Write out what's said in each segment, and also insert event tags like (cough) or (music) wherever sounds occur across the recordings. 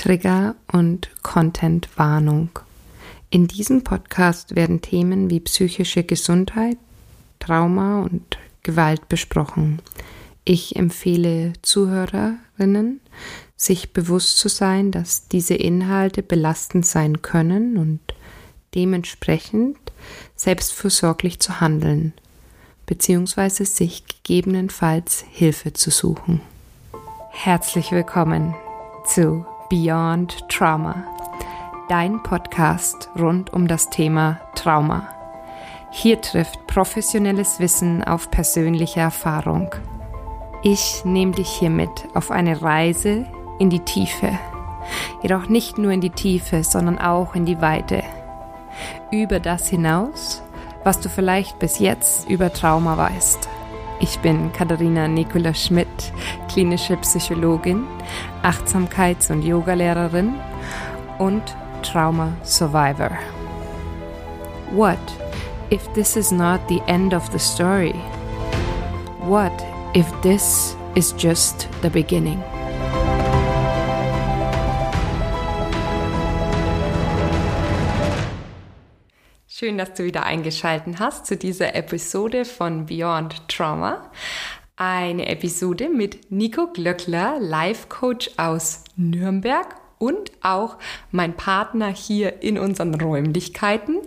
Trigger und Content-Warnung. In diesem Podcast werden Themen wie psychische Gesundheit, Trauma und Gewalt besprochen. Ich empfehle Zuhörerinnen, sich bewusst zu sein, dass diese Inhalte belastend sein können und dementsprechend selbstfürsorglich zu handeln, beziehungsweise sich gegebenenfalls Hilfe zu suchen. Herzlich willkommen zu Beyond Trauma, dein Podcast rund um das Thema Trauma. Hier trifft professionelles Wissen auf persönliche Erfahrung. Ich nehme dich hiermit auf eine Reise in die Tiefe. Jedoch nicht nur in die Tiefe, sondern auch in die Weite. Über das hinaus, was du vielleicht bis jetzt über Trauma weißt. Ich bin Katharina Nicola Schmidt, klinische Psychologin, Achtsamkeits- und Yogalehrerin und Trauma Survivor. What if this is not the end of the story? What if this is just the beginning? Schön, dass du wieder eingeschaltet hast zu dieser Episode von Beyond Trauma. Eine Episode mit Nico Glöckler, Life Coach aus Nürnberg und auch mein Partner hier in unseren Räumlichkeiten.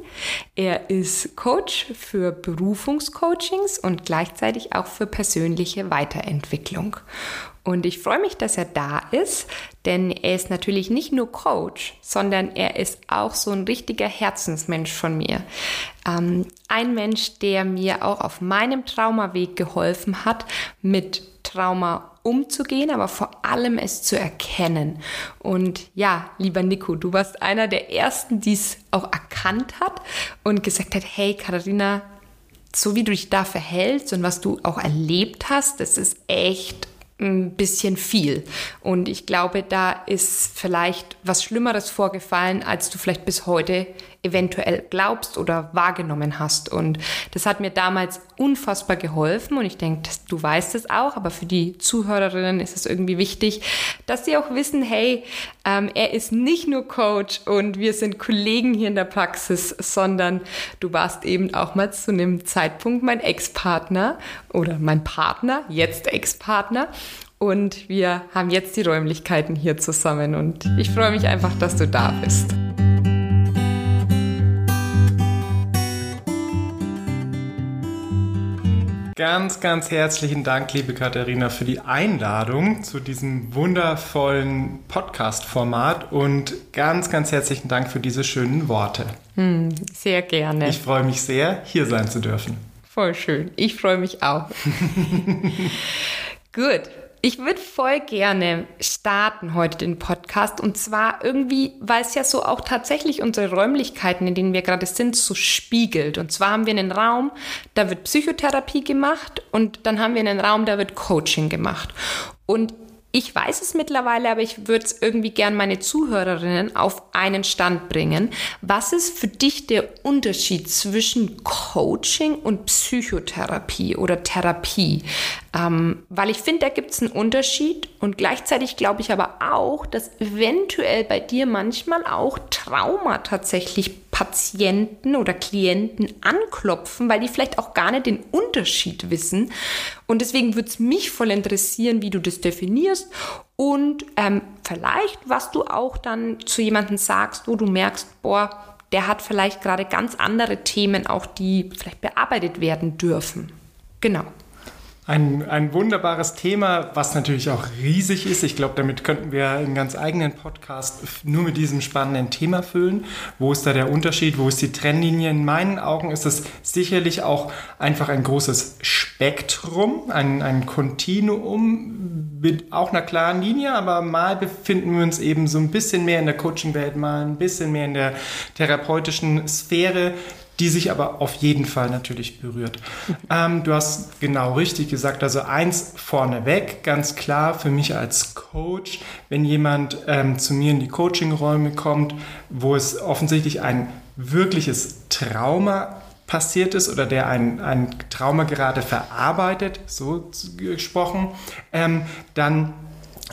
Er ist Coach für Berufungscoachings und gleichzeitig auch für persönliche Weiterentwicklung. Und ich freue mich, dass er da ist, denn er ist natürlich nicht nur Coach, sondern er ist auch so ein richtiger Herzensmensch von mir. Ähm, ein Mensch, der mir auch auf meinem Traumaweg geholfen hat, mit Trauma umzugehen, aber vor allem es zu erkennen. Und ja, lieber Nico, du warst einer der ersten, die es auch erkannt hat und gesagt hat, hey Katharina, so wie du dich da verhältst und was du auch erlebt hast, das ist echt ein bisschen viel. Und ich glaube, da ist vielleicht was Schlimmeres vorgefallen, als du vielleicht bis heute eventuell glaubst oder wahrgenommen hast. Und das hat mir damals unfassbar geholfen und ich denke, du weißt es auch, aber für die Zuhörerinnen ist es irgendwie wichtig, dass sie auch wissen, hey, ähm, er ist nicht nur Coach und wir sind Kollegen hier in der Praxis, sondern du warst eben auch mal zu einem Zeitpunkt mein Ex-Partner oder mein Partner, jetzt Ex-Partner. Und wir haben jetzt die Räumlichkeiten hier zusammen und ich freue mich einfach, dass du da bist. Ganz, ganz herzlichen Dank, liebe Katharina, für die Einladung zu diesem wundervollen Podcast-Format und ganz, ganz herzlichen Dank für diese schönen Worte. Hm, sehr gerne. Ich freue mich sehr, hier sein zu dürfen. Voll schön. Ich freue mich auch. (laughs) Gut. Ich würde voll gerne starten heute den Podcast und zwar irgendwie, weil es ja so auch tatsächlich unsere Räumlichkeiten, in denen wir gerade sind, so spiegelt. Und zwar haben wir einen Raum, da wird Psychotherapie gemacht und dann haben wir einen Raum, da wird Coaching gemacht. Und ich weiß es mittlerweile, aber ich würde es irgendwie gern meine Zuhörerinnen auf einen Stand bringen. Was ist für dich der Unterschied zwischen Coaching und Psychotherapie oder Therapie? Ähm, weil ich finde, da gibt es einen Unterschied und gleichzeitig glaube ich aber auch, dass eventuell bei dir manchmal auch Trauma tatsächlich Patienten oder Klienten anklopfen, weil die vielleicht auch gar nicht den Unterschied wissen. Und deswegen würde es mich voll interessieren, wie du das definierst und ähm, vielleicht, was du auch dann zu jemandem sagst, wo du merkst, boah, der hat vielleicht gerade ganz andere Themen auch, die vielleicht bearbeitet werden dürfen. Genau. Ein, ein wunderbares Thema, was natürlich auch riesig ist. Ich glaube, damit könnten wir einen ganz eigenen Podcast nur mit diesem spannenden Thema füllen. Wo ist da der Unterschied? Wo ist die Trennlinie? In meinen Augen ist es sicherlich auch einfach ein großes Spektrum, ein, ein Kontinuum mit auch einer klaren Linie, aber mal befinden wir uns eben so ein bisschen mehr in der Coaching-Welt, mal ein bisschen mehr in der therapeutischen Sphäre die sich aber auf jeden Fall natürlich berührt. Ähm, du hast genau richtig gesagt, also eins vorneweg, ganz klar für mich als Coach, wenn jemand ähm, zu mir in die Coachingräume kommt, wo es offensichtlich ein wirkliches Trauma passiert ist oder der ein, ein Trauma gerade verarbeitet, so gesprochen, ähm, dann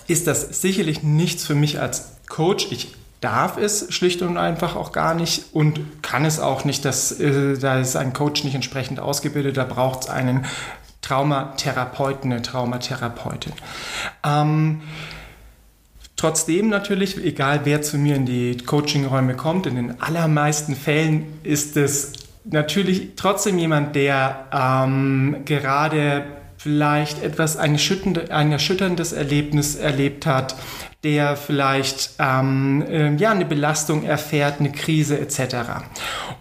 ist das sicherlich nichts für mich als Coach. Ich darf es schlicht und einfach auch gar nicht und kann es auch nicht. Das, äh, da ist ein Coach nicht entsprechend ausgebildet, da braucht es einen Traumatherapeuten, eine Traumatherapeutin. Ähm, Trotzdem natürlich, egal wer zu mir in die Coachingräume kommt, in den allermeisten Fällen ist es natürlich trotzdem jemand, der ähm, gerade vielleicht etwas ein, ein erschütterndes Erlebnis erlebt hat, der vielleicht ähm, äh, ja, eine Belastung erfährt, eine Krise etc.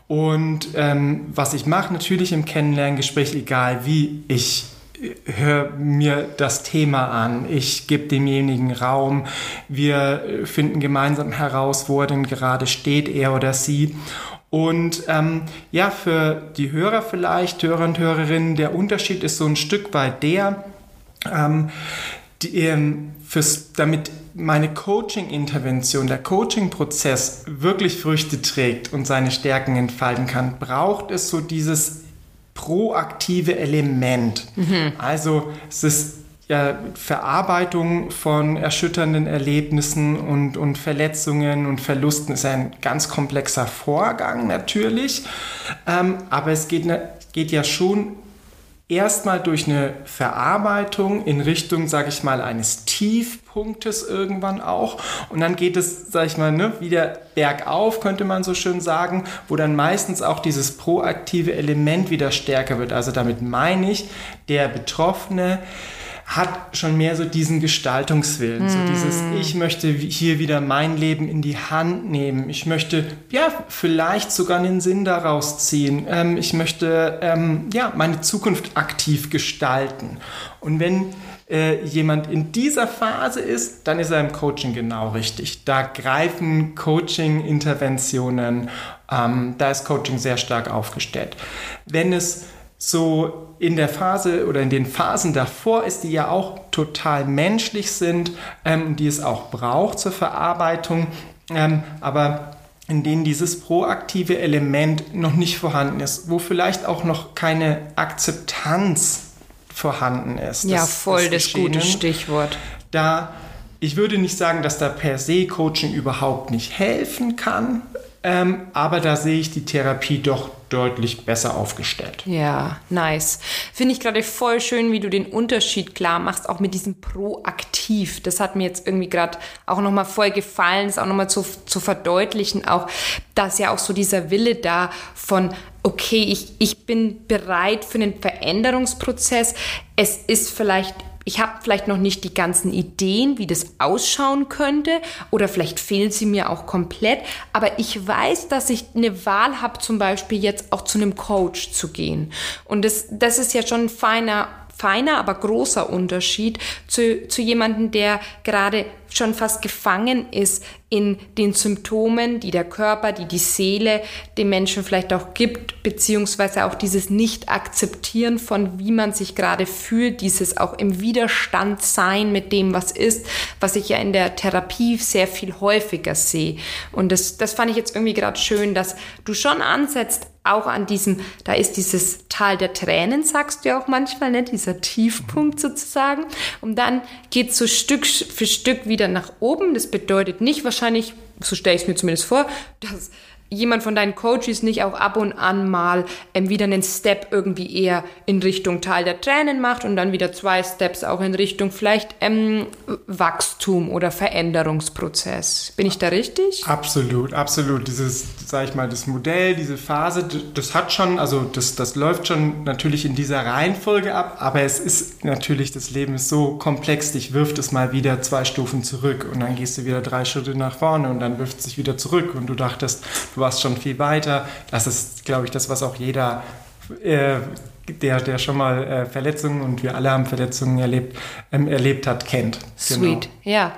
Und ähm, was ich mache natürlich im Kennenlerngespräch, egal wie, ich höre mir das Thema an, ich gebe demjenigen Raum, wir finden gemeinsam heraus, wo er denn gerade steht, er oder sie. Und ähm, ja, für die Hörer vielleicht, Hörer und Hörerinnen, der Unterschied ist so ein Stück weit der, ähm, die, ähm, fürs, damit meine Coaching-Intervention, der Coaching-Prozess wirklich Früchte trägt und seine Stärken entfalten kann, braucht es so dieses proaktive Element. Mhm. Also es ist ja, Verarbeitung von erschütternden Erlebnissen und, und Verletzungen und Verlusten ist ein ganz komplexer Vorgang natürlich, ähm, aber es geht, geht ja schon erstmal durch eine Verarbeitung in Richtung, sage ich mal, eines Tiefpunktes irgendwann auch. Und dann geht es, sage ich mal, ne, wieder bergauf, könnte man so schön sagen, wo dann meistens auch dieses proaktive Element wieder stärker wird. Also damit meine ich, der Betroffene hat schon mehr so diesen Gestaltungswillen, mm. so dieses, hm. ich möchte hier wieder mein Leben in die Hand nehmen, ich möchte, ja, vielleicht sogar einen Sinn daraus ziehen, ähm, ich möchte, ähm, ja, meine Zukunft aktiv gestalten. Und wenn äh, jemand in dieser Phase ist, dann ist er im Coaching genau richtig. Da greifen Coaching-Interventionen, ähm, da ist Coaching sehr stark aufgestellt. Wenn es so in der Phase oder in den Phasen davor ist, die ja auch total menschlich sind, ähm, die es auch braucht zur Verarbeitung, ähm, aber in denen dieses proaktive Element noch nicht vorhanden ist, wo vielleicht auch noch keine Akzeptanz vorhanden ist. Ja, voll das gute Stichwort. Da ich würde nicht sagen, dass da per se Coaching überhaupt nicht helfen kann, ähm, aber da sehe ich die Therapie doch deutlich besser aufgestellt. Ja, nice. Finde ich gerade voll schön, wie du den Unterschied klar machst, auch mit diesem Proaktiv. Das hat mir jetzt irgendwie gerade auch nochmal voll gefallen, das auch nochmal zu, zu verdeutlichen, auch, dass ja auch so dieser Wille da von, okay, ich, ich bin bereit für einen Veränderungsprozess. Es ist vielleicht ich habe vielleicht noch nicht die ganzen Ideen, wie das ausschauen könnte oder vielleicht fehlen sie mir auch komplett, aber ich weiß, dass ich eine Wahl habe, zum Beispiel jetzt auch zu einem Coach zu gehen. Und das, das ist ja schon ein feiner feiner, aber großer Unterschied zu, zu jemandem, der gerade schon fast gefangen ist in den Symptomen, die der Körper, die die Seele dem Menschen vielleicht auch gibt, beziehungsweise auch dieses Nicht-Akzeptieren von, wie man sich gerade fühlt, dieses auch im Widerstand sein mit dem, was ist, was ich ja in der Therapie sehr viel häufiger sehe. Und das, das fand ich jetzt irgendwie gerade schön, dass du schon ansetzt, auch an diesem, da ist dieses Tal der Tränen, sagst du ja auch manchmal, ne? dieser Tiefpunkt sozusagen. Und dann geht so Stück für Stück wieder nach oben. Das bedeutet nicht wahrscheinlich, so stelle ich es mir zumindest vor, dass jemand von deinen Coaches nicht auch ab und an mal ähm, wieder einen Step irgendwie eher in Richtung Tal der Tränen macht und dann wieder zwei Steps auch in Richtung vielleicht ähm, Wachstum oder Veränderungsprozess. Bin ich da richtig? Absolut, absolut. Dieses, sag ich mal, das Modell, diese Phase, das hat schon, also das, das läuft schon natürlich in dieser Reihenfolge ab, aber es ist natürlich, das Leben ist so komplex, dich wirft es mal wieder zwei Stufen zurück und dann gehst du wieder drei Schritte nach vorne und dann wirft es sich wieder zurück und du dachtest, du du warst schon viel weiter. Das ist, glaube ich, das, was auch jeder, äh, der, der schon mal äh, Verletzungen und wir alle haben Verletzungen erlebt, ähm, erlebt hat, kennt. Genau. Sweet, ja.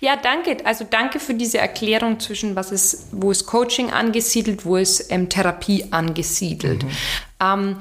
Ja, danke. Also danke für diese Erklärung zwischen, was ist, wo ist Coaching angesiedelt, wo ist ähm, Therapie angesiedelt. Mhm. Ähm,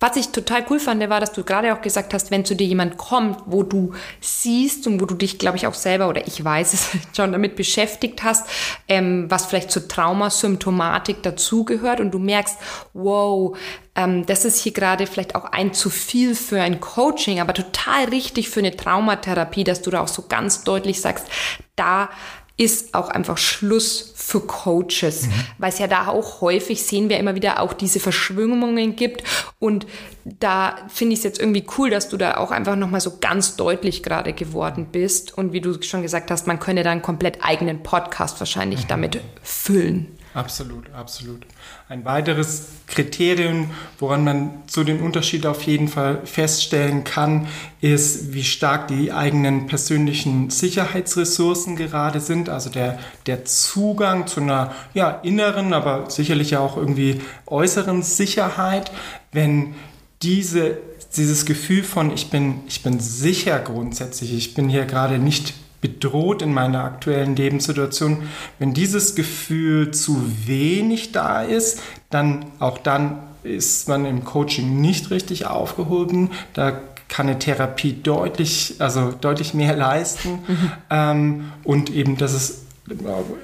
was ich total cool fand, war, dass du gerade auch gesagt hast, wenn zu dir jemand kommt, wo du siehst und wo du dich, glaube ich, auch selber oder ich weiß es (laughs) schon damit beschäftigt hast, ähm, was vielleicht zur Traumasymptomatik dazugehört und du merkst, wow, ähm, das ist hier gerade vielleicht auch ein zu viel für ein Coaching, aber total richtig für eine Traumatherapie, dass du da auch so ganz deutlich sagst, da ist auch einfach Schluss für Coaches, mhm. weil es ja da auch häufig sehen wir immer wieder auch diese Verschwingungen gibt und da finde ich es jetzt irgendwie cool, dass du da auch einfach nochmal so ganz deutlich gerade geworden bist und wie du schon gesagt hast, man könne da einen komplett eigenen Podcast wahrscheinlich mhm. damit füllen. Absolut, absolut. Ein weiteres Kriterium, woran man so den Unterschied auf jeden Fall feststellen kann, ist, wie stark die eigenen persönlichen Sicherheitsressourcen gerade sind. Also der, der Zugang zu einer ja, inneren, aber sicherlich auch irgendwie äußeren Sicherheit. Wenn diese, dieses Gefühl von, ich bin, ich bin sicher grundsätzlich, ich bin hier gerade nicht bedroht in meiner aktuellen Lebenssituation. Wenn dieses Gefühl zu wenig da ist, dann auch dann ist man im Coaching nicht richtig aufgehoben. Da kann eine Therapie deutlich, also deutlich mehr leisten. Mhm. Ähm, und eben, das ist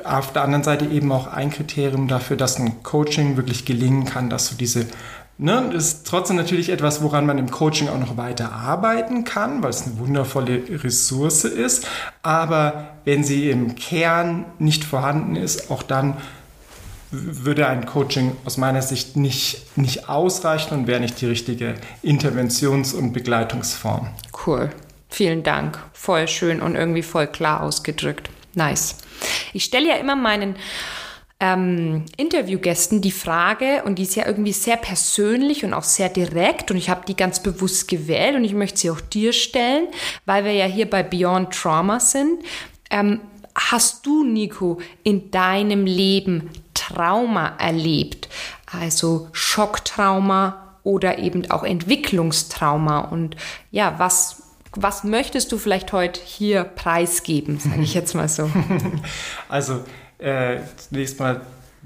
auf der anderen Seite eben auch ein Kriterium dafür, dass ein Coaching wirklich gelingen kann, dass du diese Ne, ist trotzdem natürlich etwas, woran man im Coaching auch noch weiter arbeiten kann, weil es eine wundervolle Ressource ist. Aber wenn sie im Kern nicht vorhanden ist, auch dann würde ein Coaching aus meiner Sicht nicht, nicht ausreichen und wäre nicht die richtige Interventions- und Begleitungsform. Cool. Vielen Dank. Voll schön und irgendwie voll klar ausgedrückt. Nice. Ich stelle ja immer meinen ähm, Interviewgästen die Frage, und die ist ja irgendwie sehr persönlich und auch sehr direkt, und ich habe die ganz bewusst gewählt und ich möchte sie auch dir stellen, weil wir ja hier bei Beyond Trauma sind. Ähm, hast du, Nico, in deinem Leben Trauma erlebt? Also Schocktrauma oder eben auch Entwicklungstrauma? Und ja, was was möchtest du vielleicht heute hier preisgeben, sage ich (laughs) jetzt mal so? Also äh, zunächst mal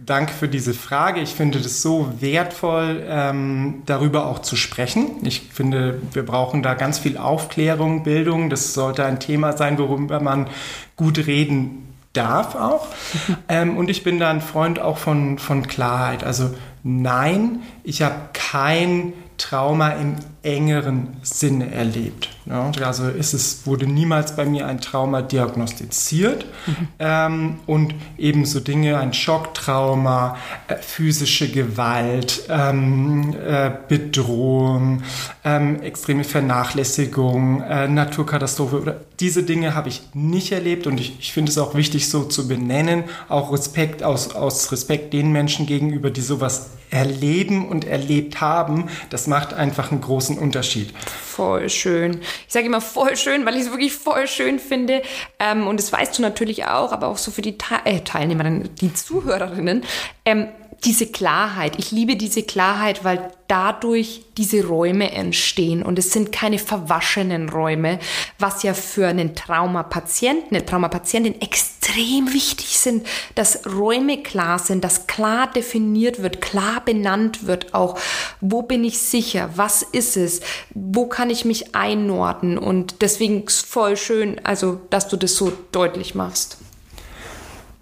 Danke für diese Frage. Ich finde es so wertvoll, ähm, darüber auch zu sprechen. Ich finde, wir brauchen da ganz viel Aufklärung, Bildung. Das sollte ein Thema sein, worüber man gut reden darf auch. (laughs) ähm, und ich bin da ein Freund auch von, von Klarheit. Also nein, ich habe kein Trauma im engeren Sinne erlebt. Ja, also ist es, wurde niemals bei mir ein Trauma diagnostiziert mhm. ähm, und ebenso Dinge, ein Schocktrauma, äh, physische Gewalt, ähm, äh, Bedrohung, ähm, extreme Vernachlässigung, äh, Naturkatastrophe oder diese Dinge habe ich nicht erlebt und ich, ich finde es auch wichtig so zu benennen, auch Respekt aus, aus Respekt den Menschen gegenüber, die sowas erleben und erlebt haben, das macht einfach einen großen Unterschied. Voll schön. Ich sage immer voll schön, weil ich es wirklich voll schön finde. Ähm, und das weißt du natürlich auch, aber auch so für die Te äh, Teilnehmerinnen, die Zuhörerinnen. Ähm, diese Klarheit. Ich liebe diese Klarheit, weil dadurch diese Räume entstehen und es sind keine verwaschenen Räume, was ja für einen Traumapatienten, eine Traumapatientin extrem wichtig sind, dass Räume klar sind, dass klar definiert wird, klar benannt wird auch, wo bin ich sicher, was ist es, wo kann ich mich einordnen und deswegen voll schön, also dass du das so deutlich machst.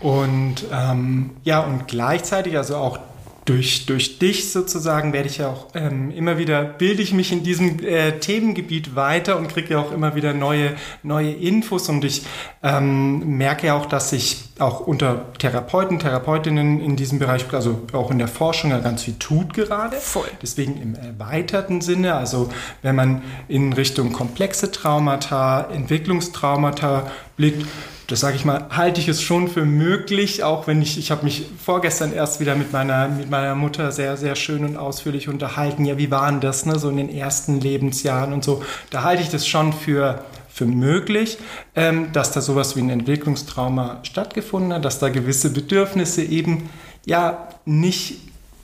Und ähm, ja, und gleichzeitig, also auch durch, durch dich sozusagen werde ich ja auch ähm, immer wieder, bilde ich mich in diesem äh, Themengebiet weiter und kriege ja auch immer wieder neue, neue Infos und ich ähm, merke ja auch, dass sich auch unter Therapeuten, Therapeutinnen in diesem Bereich, also auch in der Forschung ja ganz viel tut gerade. Voll. Deswegen im erweiterten Sinne, also wenn man in Richtung komplexe Traumata, Entwicklungstraumata blickt, das sage ich mal, halte ich es schon für möglich, auch wenn ich, ich habe mich vorgestern erst wieder mit meiner, mit meiner Mutter sehr, sehr schön und ausführlich unterhalten. Ja, wie waren das, ne, so in den ersten Lebensjahren und so. Da halte ich das schon für, für möglich, ähm, dass da sowas wie ein Entwicklungstrauma stattgefunden hat, dass da gewisse Bedürfnisse eben ja nicht,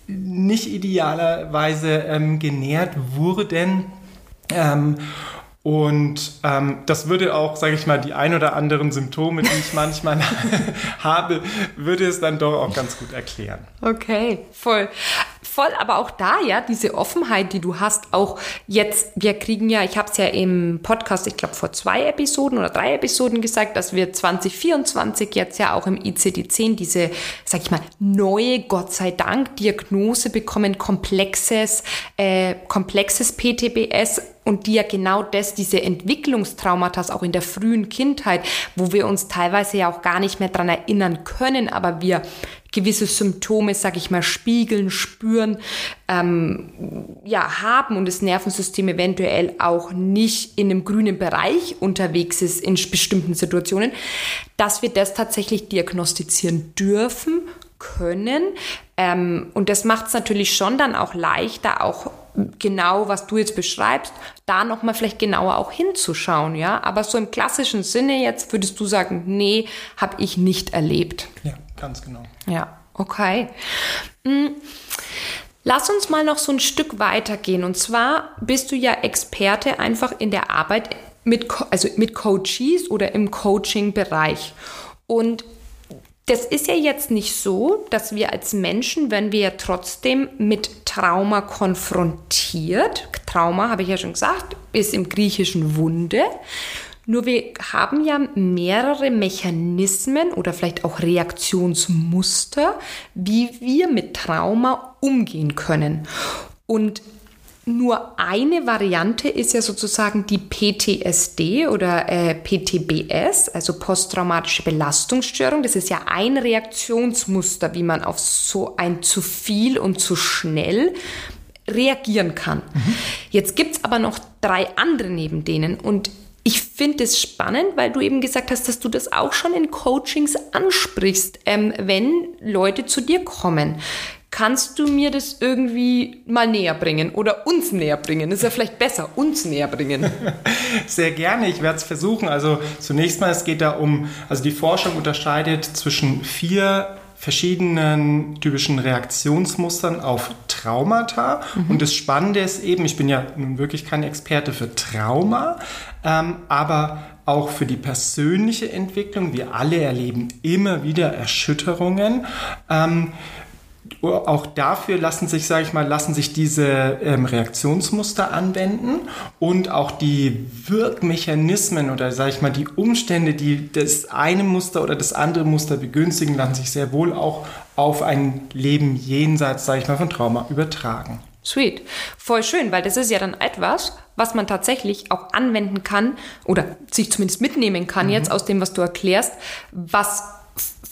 nicht idealerweise ähm, genährt wurden. Ähm, und ähm, das würde auch, sage ich mal, die ein oder anderen Symptome, die ich manchmal (laughs) habe, würde es dann doch auch ganz gut erklären. Okay, voll. Voll, aber auch da ja, diese Offenheit, die du hast, auch jetzt, wir kriegen ja, ich habe es ja im Podcast, ich glaube vor zwei Episoden oder drei Episoden gesagt, dass wir 2024 jetzt ja auch im ICD-10 diese, sag ich mal, neue, Gott sei Dank, Diagnose bekommen, komplexes, äh, komplexes PTBS und die ja genau das, diese Entwicklungstraumata auch in der frühen Kindheit, wo wir uns teilweise ja auch gar nicht mehr dran erinnern können, aber wir gewisse Symptome, sag ich mal, spiegeln, spüren, ähm, ja, haben und das Nervensystem eventuell auch nicht in einem grünen Bereich unterwegs ist in bestimmten Situationen, dass wir das tatsächlich diagnostizieren dürfen, können. Ähm, und das macht es natürlich schon dann auch leichter, auch genau, was du jetzt beschreibst, da nochmal vielleicht genauer auch hinzuschauen, ja. Aber so im klassischen Sinne jetzt würdest du sagen, nee, habe ich nicht erlebt. Ja, ganz genau. Ja, okay. Hm. Lass uns mal noch so ein Stück weitergehen. Und zwar bist du ja Experte einfach in der Arbeit mit, also mit Coaches oder im Coaching-Bereich. Und das ist ja jetzt nicht so, dass wir als Menschen, wenn wir trotzdem mit Trauma konfrontiert, Trauma, habe ich ja schon gesagt, ist im Griechischen Wunde, nur wir haben ja mehrere Mechanismen oder vielleicht auch Reaktionsmuster, wie wir mit Trauma umgehen können. Und nur eine Variante ist ja sozusagen die PTSD oder äh, PTBS, also posttraumatische Belastungsstörung. Das ist ja ein Reaktionsmuster, wie man auf so ein zu viel und zu schnell reagieren kann. Mhm. Jetzt gibt's aber noch drei andere neben denen und ich finde es spannend, weil du eben gesagt hast, dass du das auch schon in Coachings ansprichst, ähm, wenn Leute zu dir kommen. Kannst du mir das irgendwie mal näher bringen oder uns näher bringen? Das ist ja vielleicht besser, uns näher bringen. (laughs) Sehr gerne, ich werde es versuchen. Also zunächst mal, es geht da um, also die Forschung unterscheidet zwischen vier verschiedenen typischen Reaktionsmustern auf Traumata. Mhm. Und das Spannende ist eben, ich bin ja nun wirklich kein Experte für Trauma, ähm, aber auch für die persönliche Entwicklung. Wir alle erleben immer wieder Erschütterungen. Ähm, auch dafür lassen sich, sage ich mal, lassen sich diese ähm, Reaktionsmuster anwenden und auch die Wirkmechanismen oder sage ich mal die Umstände, die das eine Muster oder das andere Muster begünstigen, lassen sich sehr wohl auch auf ein Leben jenseits, sage ich mal, von Trauma übertragen. Sweet. Voll schön, weil das ist ja dann etwas, was man tatsächlich auch anwenden kann oder sich zumindest mitnehmen kann mhm. jetzt aus dem, was du erklärst, was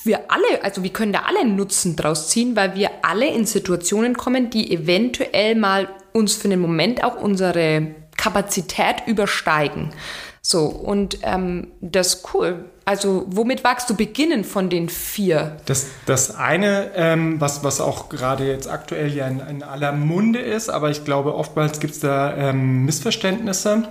wir alle, also wir können da alle einen Nutzen draus ziehen, weil wir alle in Situationen kommen, die eventuell mal uns für einen Moment auch unsere Kapazität übersteigen. So, und ähm, das ist cool. Also, womit wagst du beginnen von den vier? Das, das eine, ähm, was, was auch gerade jetzt aktuell ja in, in aller Munde ist, aber ich glaube, oftmals gibt es da ähm, Missverständnisse.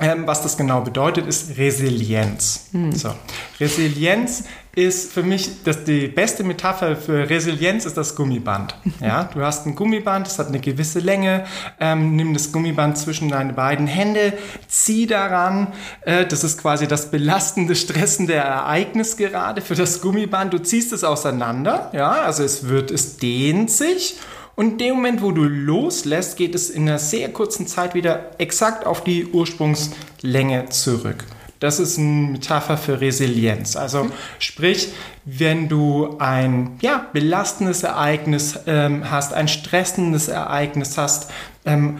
Ähm, was das genau bedeutet, ist Resilienz. Hm. So. Resilienz ist für mich das, die beste Metapher für Resilienz ist das Gummiband. (laughs) Ja, du hast ein Gummiband, das hat eine gewisse Länge. Ähm, nimm das Gummiband zwischen deine beiden Hände, zieh daran. Äh, das ist quasi das belastende, stressende Ereignis gerade für das Gummiband. Du ziehst es auseinander. Ja, also es wird, es dehnt sich. Und in dem Moment, wo du loslässt, geht es in einer sehr kurzen Zeit wieder exakt auf die Ursprungslänge zurück. Das ist eine Metapher für Resilienz. Also mhm. sprich, wenn du ein ja, belastendes Ereignis ähm, hast, ein stressendes Ereignis hast, ähm,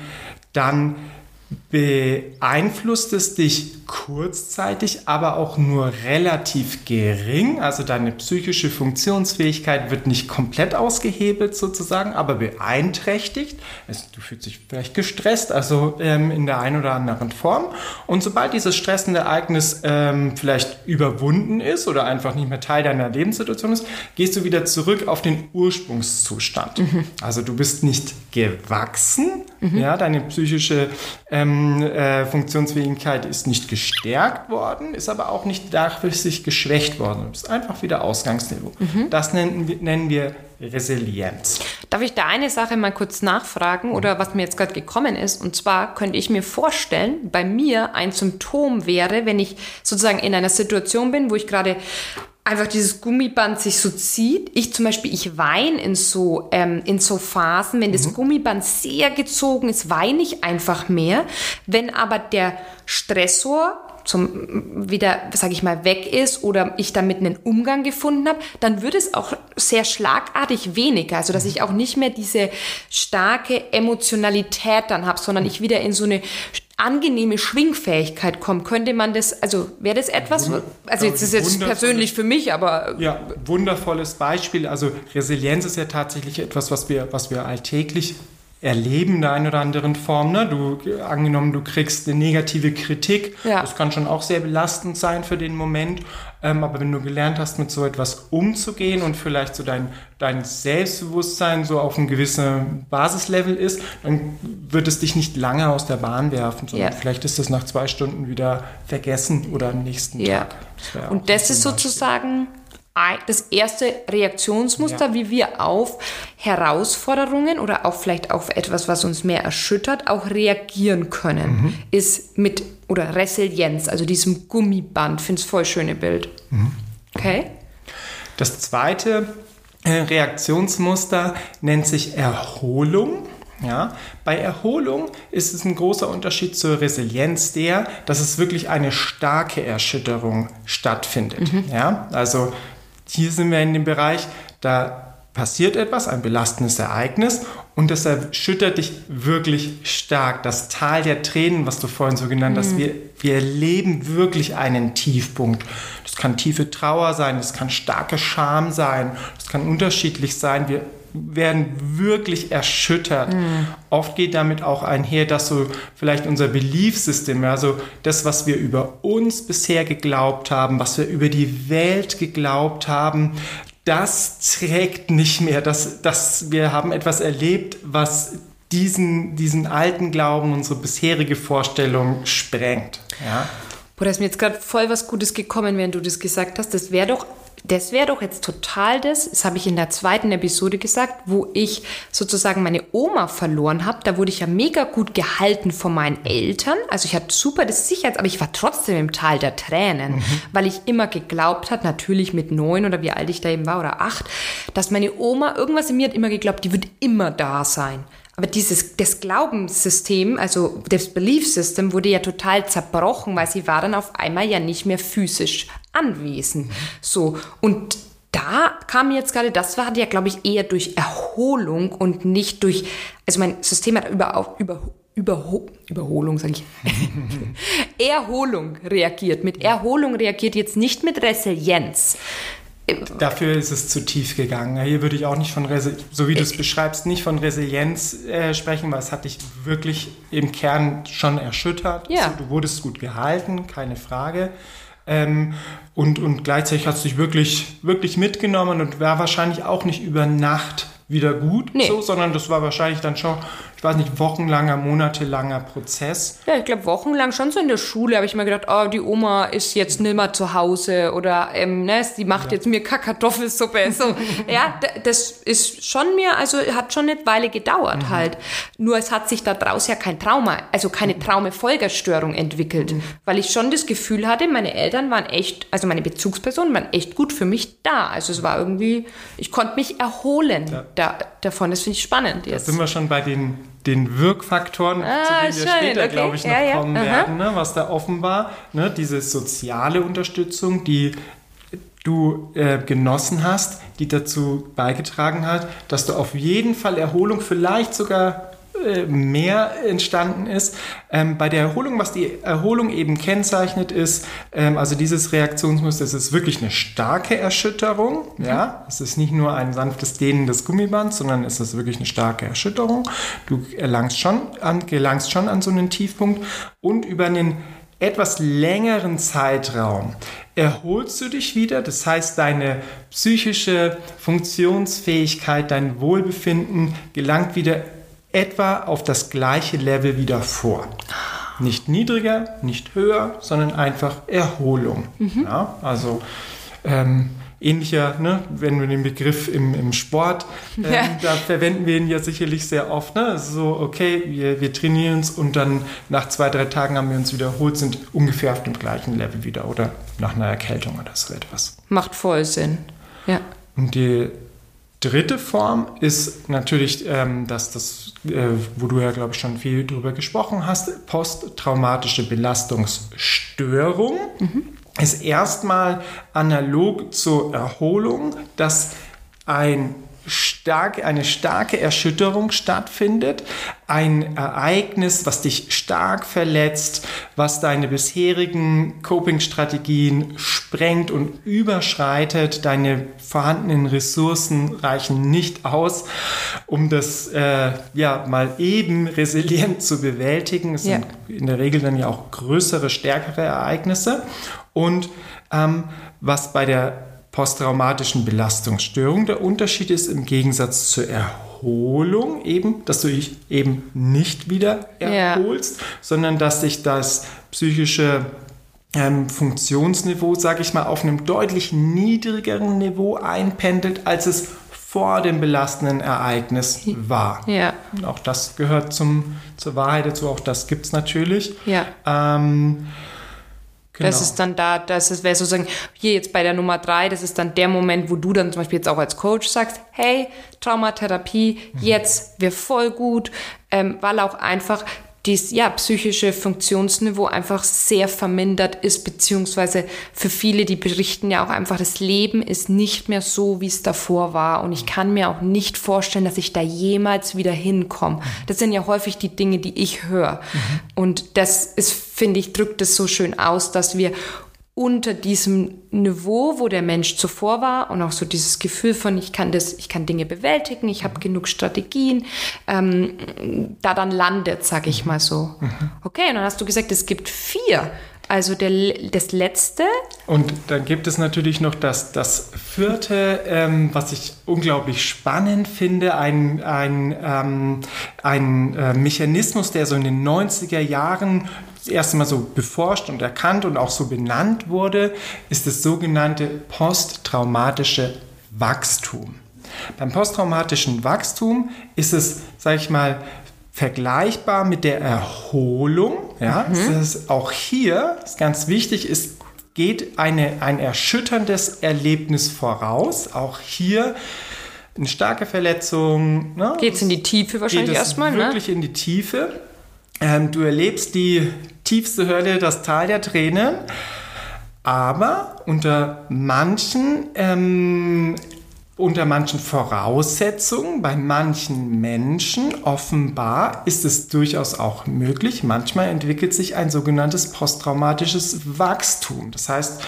dann beeinflusst es dich kurzzeitig, aber auch nur relativ gering. Also deine psychische Funktionsfähigkeit wird nicht komplett ausgehebelt sozusagen, aber beeinträchtigt. Also du fühlst dich vielleicht gestresst, also ähm, in der einen oder anderen Form. Und sobald dieses stressende Ereignis ähm, vielleicht überwunden ist oder einfach nicht mehr Teil deiner Lebenssituation ist, gehst du wieder zurück auf den Ursprungszustand. Mhm. Also du bist nicht gewachsen, mhm. ja, deine psychische ähm, äh, Funktionsfähigkeit ist nicht gestärkt worden, ist aber auch nicht nachweislich geschwächt worden. Du bist einfach wieder Ausgangsniveau. Mhm. Das nennen wir, nennen wir Resilienz. Darf ich da eine Sache mal kurz nachfragen oder was mir jetzt gerade gekommen ist? Und zwar könnte ich mir vorstellen, bei mir ein Symptom wäre, wenn ich sozusagen in einer Situation bin, wo ich gerade einfach dieses Gummiband sich so zieht. Ich zum Beispiel, ich weine in so, ähm, in so Phasen, wenn das mhm. Gummiband sehr gezogen ist, weine ich einfach mehr. Wenn aber der Stressor zum wieder, sage ich mal, weg ist oder ich damit einen Umgang gefunden habe, dann wird es auch sehr schlagartig weniger. Also dass ich auch nicht mehr diese starke Emotionalität dann habe, sondern ich wieder in so eine angenehme Schwingfähigkeit komme. Könnte man das, also wäre das etwas, Wunder, also jetzt ist jetzt persönlich für mich, aber. Ja, wundervolles Beispiel. Also Resilienz ist ja tatsächlich etwas, was wir, was wir alltäglich erleben in der einen oder anderen Form. Ne? Du, angenommen, du kriegst eine negative Kritik, ja. das kann schon auch sehr belastend sein für den Moment. Ähm, aber wenn du gelernt hast, mit so etwas umzugehen und vielleicht so dein, dein Selbstbewusstsein so auf einem gewissen Basislevel ist, dann wird es dich nicht lange aus der Bahn werfen, sondern ja. vielleicht ist es nach zwei Stunden wieder vergessen oder am nächsten ja. Tag. Das und das ist sozusagen das erste Reaktionsmuster, ja. wie wir auf Herausforderungen oder auch vielleicht auf etwas, was uns mehr erschüttert, auch reagieren können, mhm. ist mit oder Resilienz, also diesem Gummiband. Finde es voll schöne Bild. Mhm. Okay. Das zweite äh, Reaktionsmuster nennt sich Erholung. Ja, bei Erholung ist es ein großer Unterschied zur Resilienz der, dass es wirklich eine starke Erschütterung stattfindet. Mhm. Ja, also hier sind wir in dem Bereich, da passiert etwas, ein belastendes Ereignis und das erschüttert dich wirklich stark. Das Tal der Tränen, was du vorhin so genannt hast, mhm. wir, wir erleben wirklich einen Tiefpunkt. Das kann tiefe Trauer sein, das kann starke Scham sein, das kann unterschiedlich sein. Wir werden wirklich erschüttert. Mhm. Oft geht damit auch einher, dass so vielleicht unser Beliefsystem, also das, was wir über uns bisher geglaubt haben, was wir über die Welt geglaubt haben, das trägt nicht mehr. Das, das, wir haben etwas erlebt, was diesen, diesen alten Glauben, unsere bisherige Vorstellung sprengt. Ja? Boah, da ist mir jetzt gerade voll was Gutes gekommen, während du das gesagt hast. Das wäre doch das wäre doch jetzt total das, das habe ich in der zweiten Episode gesagt, wo ich sozusagen meine Oma verloren habe. Da wurde ich ja mega gut gehalten von meinen Eltern. Also ich hatte super das Sicherheits, aber ich war trotzdem im Tal der Tränen, mhm. weil ich immer geglaubt hat, natürlich mit neun oder wie alt ich da eben war oder acht, dass meine Oma irgendwas in mir hat immer geglaubt, die wird immer da sein. Aber dieses, das Glaubenssystem, also das Belief System wurde ja total zerbrochen, weil sie war dann auf einmal ja nicht mehr physisch anwesend. So. Und da kam jetzt gerade, das war ja, glaube ich, eher durch Erholung und nicht durch, also mein System hat über, über, Überho Überholung, sage ich. (laughs) Erholung reagiert. Mit Erholung reagiert jetzt nicht mit Resilienz. Dafür ist es zu tief gegangen. Hier würde ich auch nicht von, Resi so wie du es beschreibst, nicht von Resilienz äh, sprechen, weil es hat dich wirklich im Kern schon erschüttert. Ja. Also, du wurdest gut gehalten, keine Frage. Ähm, und, und gleichzeitig hast du dich wirklich, wirklich mitgenommen und war wahrscheinlich auch nicht über Nacht wieder gut, nee. so, sondern das war wahrscheinlich dann schon ich weiß nicht, wochenlanger, monatelanger Prozess. Ja, ich glaube, wochenlang schon so in der Schule habe ich mir gedacht, oh, die Oma ist jetzt nimmer zu Hause oder ähm, ne, die macht ja. jetzt mir Kartoffelsuppe. So. (laughs) ja, das ist schon mir, also hat schon eine Weile gedauert mhm. halt. Nur es hat sich da draus ja kein Trauma, also keine mhm. Traumefolgerstörung entwickelt, mhm. weil ich schon das Gefühl hatte, meine Eltern waren echt, also meine Bezugspersonen waren echt gut für mich da. Also es war irgendwie, ich konnte mich erholen ja. da, davon. Das finde ich spannend jetzt. Da sind wir schon bei den den Wirkfaktoren, ah, zu denen wir später, okay. glaube ich, noch ja, kommen ja. werden, ne? was da offenbar, ne? diese soziale Unterstützung, die du äh, genossen hast, die dazu beigetragen hat, dass du auf jeden Fall Erholung, vielleicht sogar mehr entstanden ist. Ähm, bei der Erholung, was die Erholung eben kennzeichnet, ist, ähm, also dieses Reaktionsmuster, es ist wirklich eine starke Erschütterung. Ja, es ist nicht nur ein sanftes Dehnen des Gummibands, sondern es ist wirklich eine starke Erschütterung. Du erlangst schon an, gelangst schon an so einen Tiefpunkt und über einen etwas längeren Zeitraum erholst du dich wieder. Das heißt, deine psychische Funktionsfähigkeit, dein Wohlbefinden gelangt wieder etwa auf das gleiche Level wieder vor. Nicht niedriger, nicht höher, sondern einfach Erholung. Mhm. Ja, also ähm, ähnlicher, ne, wenn wir den Begriff im, im Sport, ähm, ja. da verwenden wir ihn ja sicherlich sehr oft. Ne? So, okay, wir, wir trainieren uns und dann nach zwei, drei Tagen haben wir uns wiederholt, sind ungefähr auf dem gleichen Level wieder oder nach einer Erkältung oder so etwas. Macht voll Sinn. Ja. Und die dritte Form ist natürlich, ähm, dass das, äh, wo du ja, glaube ich, schon viel drüber gesprochen hast, posttraumatische Belastungsstörung. Mhm. Ist erstmal analog zur Erholung, dass ein stark, eine starke Erschütterung stattfindet, ein Ereignis, was dich stark verletzt, was deine bisherigen Coping-Strategien sprengt und überschreitet, deine vorhandenen Ressourcen reichen nicht aus, um das äh, ja mal eben resilient zu bewältigen. Es ja. sind in der Regel dann ja auch größere, stärkere Ereignisse. Und ähm, was bei der posttraumatischen Belastungsstörung. Der Unterschied ist im Gegensatz zur Erholung eben, dass du dich eben nicht wieder erholst, ja. sondern dass sich das psychische ähm, Funktionsniveau, sage ich mal, auf einem deutlich niedrigeren Niveau einpendelt, als es vor dem belastenden Ereignis war. Ja. Auch das gehört zum, zur Wahrheit dazu, auch das gibt es natürlich. Ja. Ähm, Genau. Das ist dann da, das wäre sozusagen hier jetzt bei der Nummer drei, das ist dann der Moment, wo du dann zum Beispiel jetzt auch als Coach sagst, hey, Traumatherapie, mhm. jetzt wir voll gut, ähm, weil auch einfach das ja, psychische Funktionsniveau einfach sehr vermindert ist, beziehungsweise für viele, die berichten ja auch einfach, das Leben ist nicht mehr so, wie es davor war. Und ich kann mir auch nicht vorstellen, dass ich da jemals wieder hinkomme. Das sind ja häufig die Dinge, die ich höre. Mhm. Und das ist, finde ich, drückt es so schön aus, dass wir unter diesem Niveau, wo der Mensch zuvor war und auch so dieses Gefühl von, ich kann das, ich kann Dinge bewältigen, ich habe genug Strategien, ähm, da dann landet, sage ich mal so. Mhm. Okay, und dann hast du gesagt, es gibt vier. Also der, das letzte. Und dann gibt es natürlich noch das, das vierte, ähm, was ich unglaublich spannend finde, ein, ein, ähm, ein äh, Mechanismus, der so in den 90er Jahren das erste Mal so beforscht und erkannt und auch so benannt wurde, ist das sogenannte posttraumatische Wachstum. Beim posttraumatischen Wachstum ist es, sage ich mal, vergleichbar mit der Erholung. Ja, mhm. das ist auch hier ist ganz wichtig, ist geht eine, ein erschütterndes Erlebnis voraus. Auch hier eine starke Verletzung. Ne? Geht es in die Tiefe wahrscheinlich erstmal? Ne? Wirklich ne? in die Tiefe. Ähm, du erlebst die tiefste Hölle, das Tal der Tränen. Aber unter manchen, ähm, unter manchen Voraussetzungen, bei manchen Menschen offenbar ist es durchaus auch möglich. Manchmal entwickelt sich ein sogenanntes posttraumatisches Wachstum. Das heißt,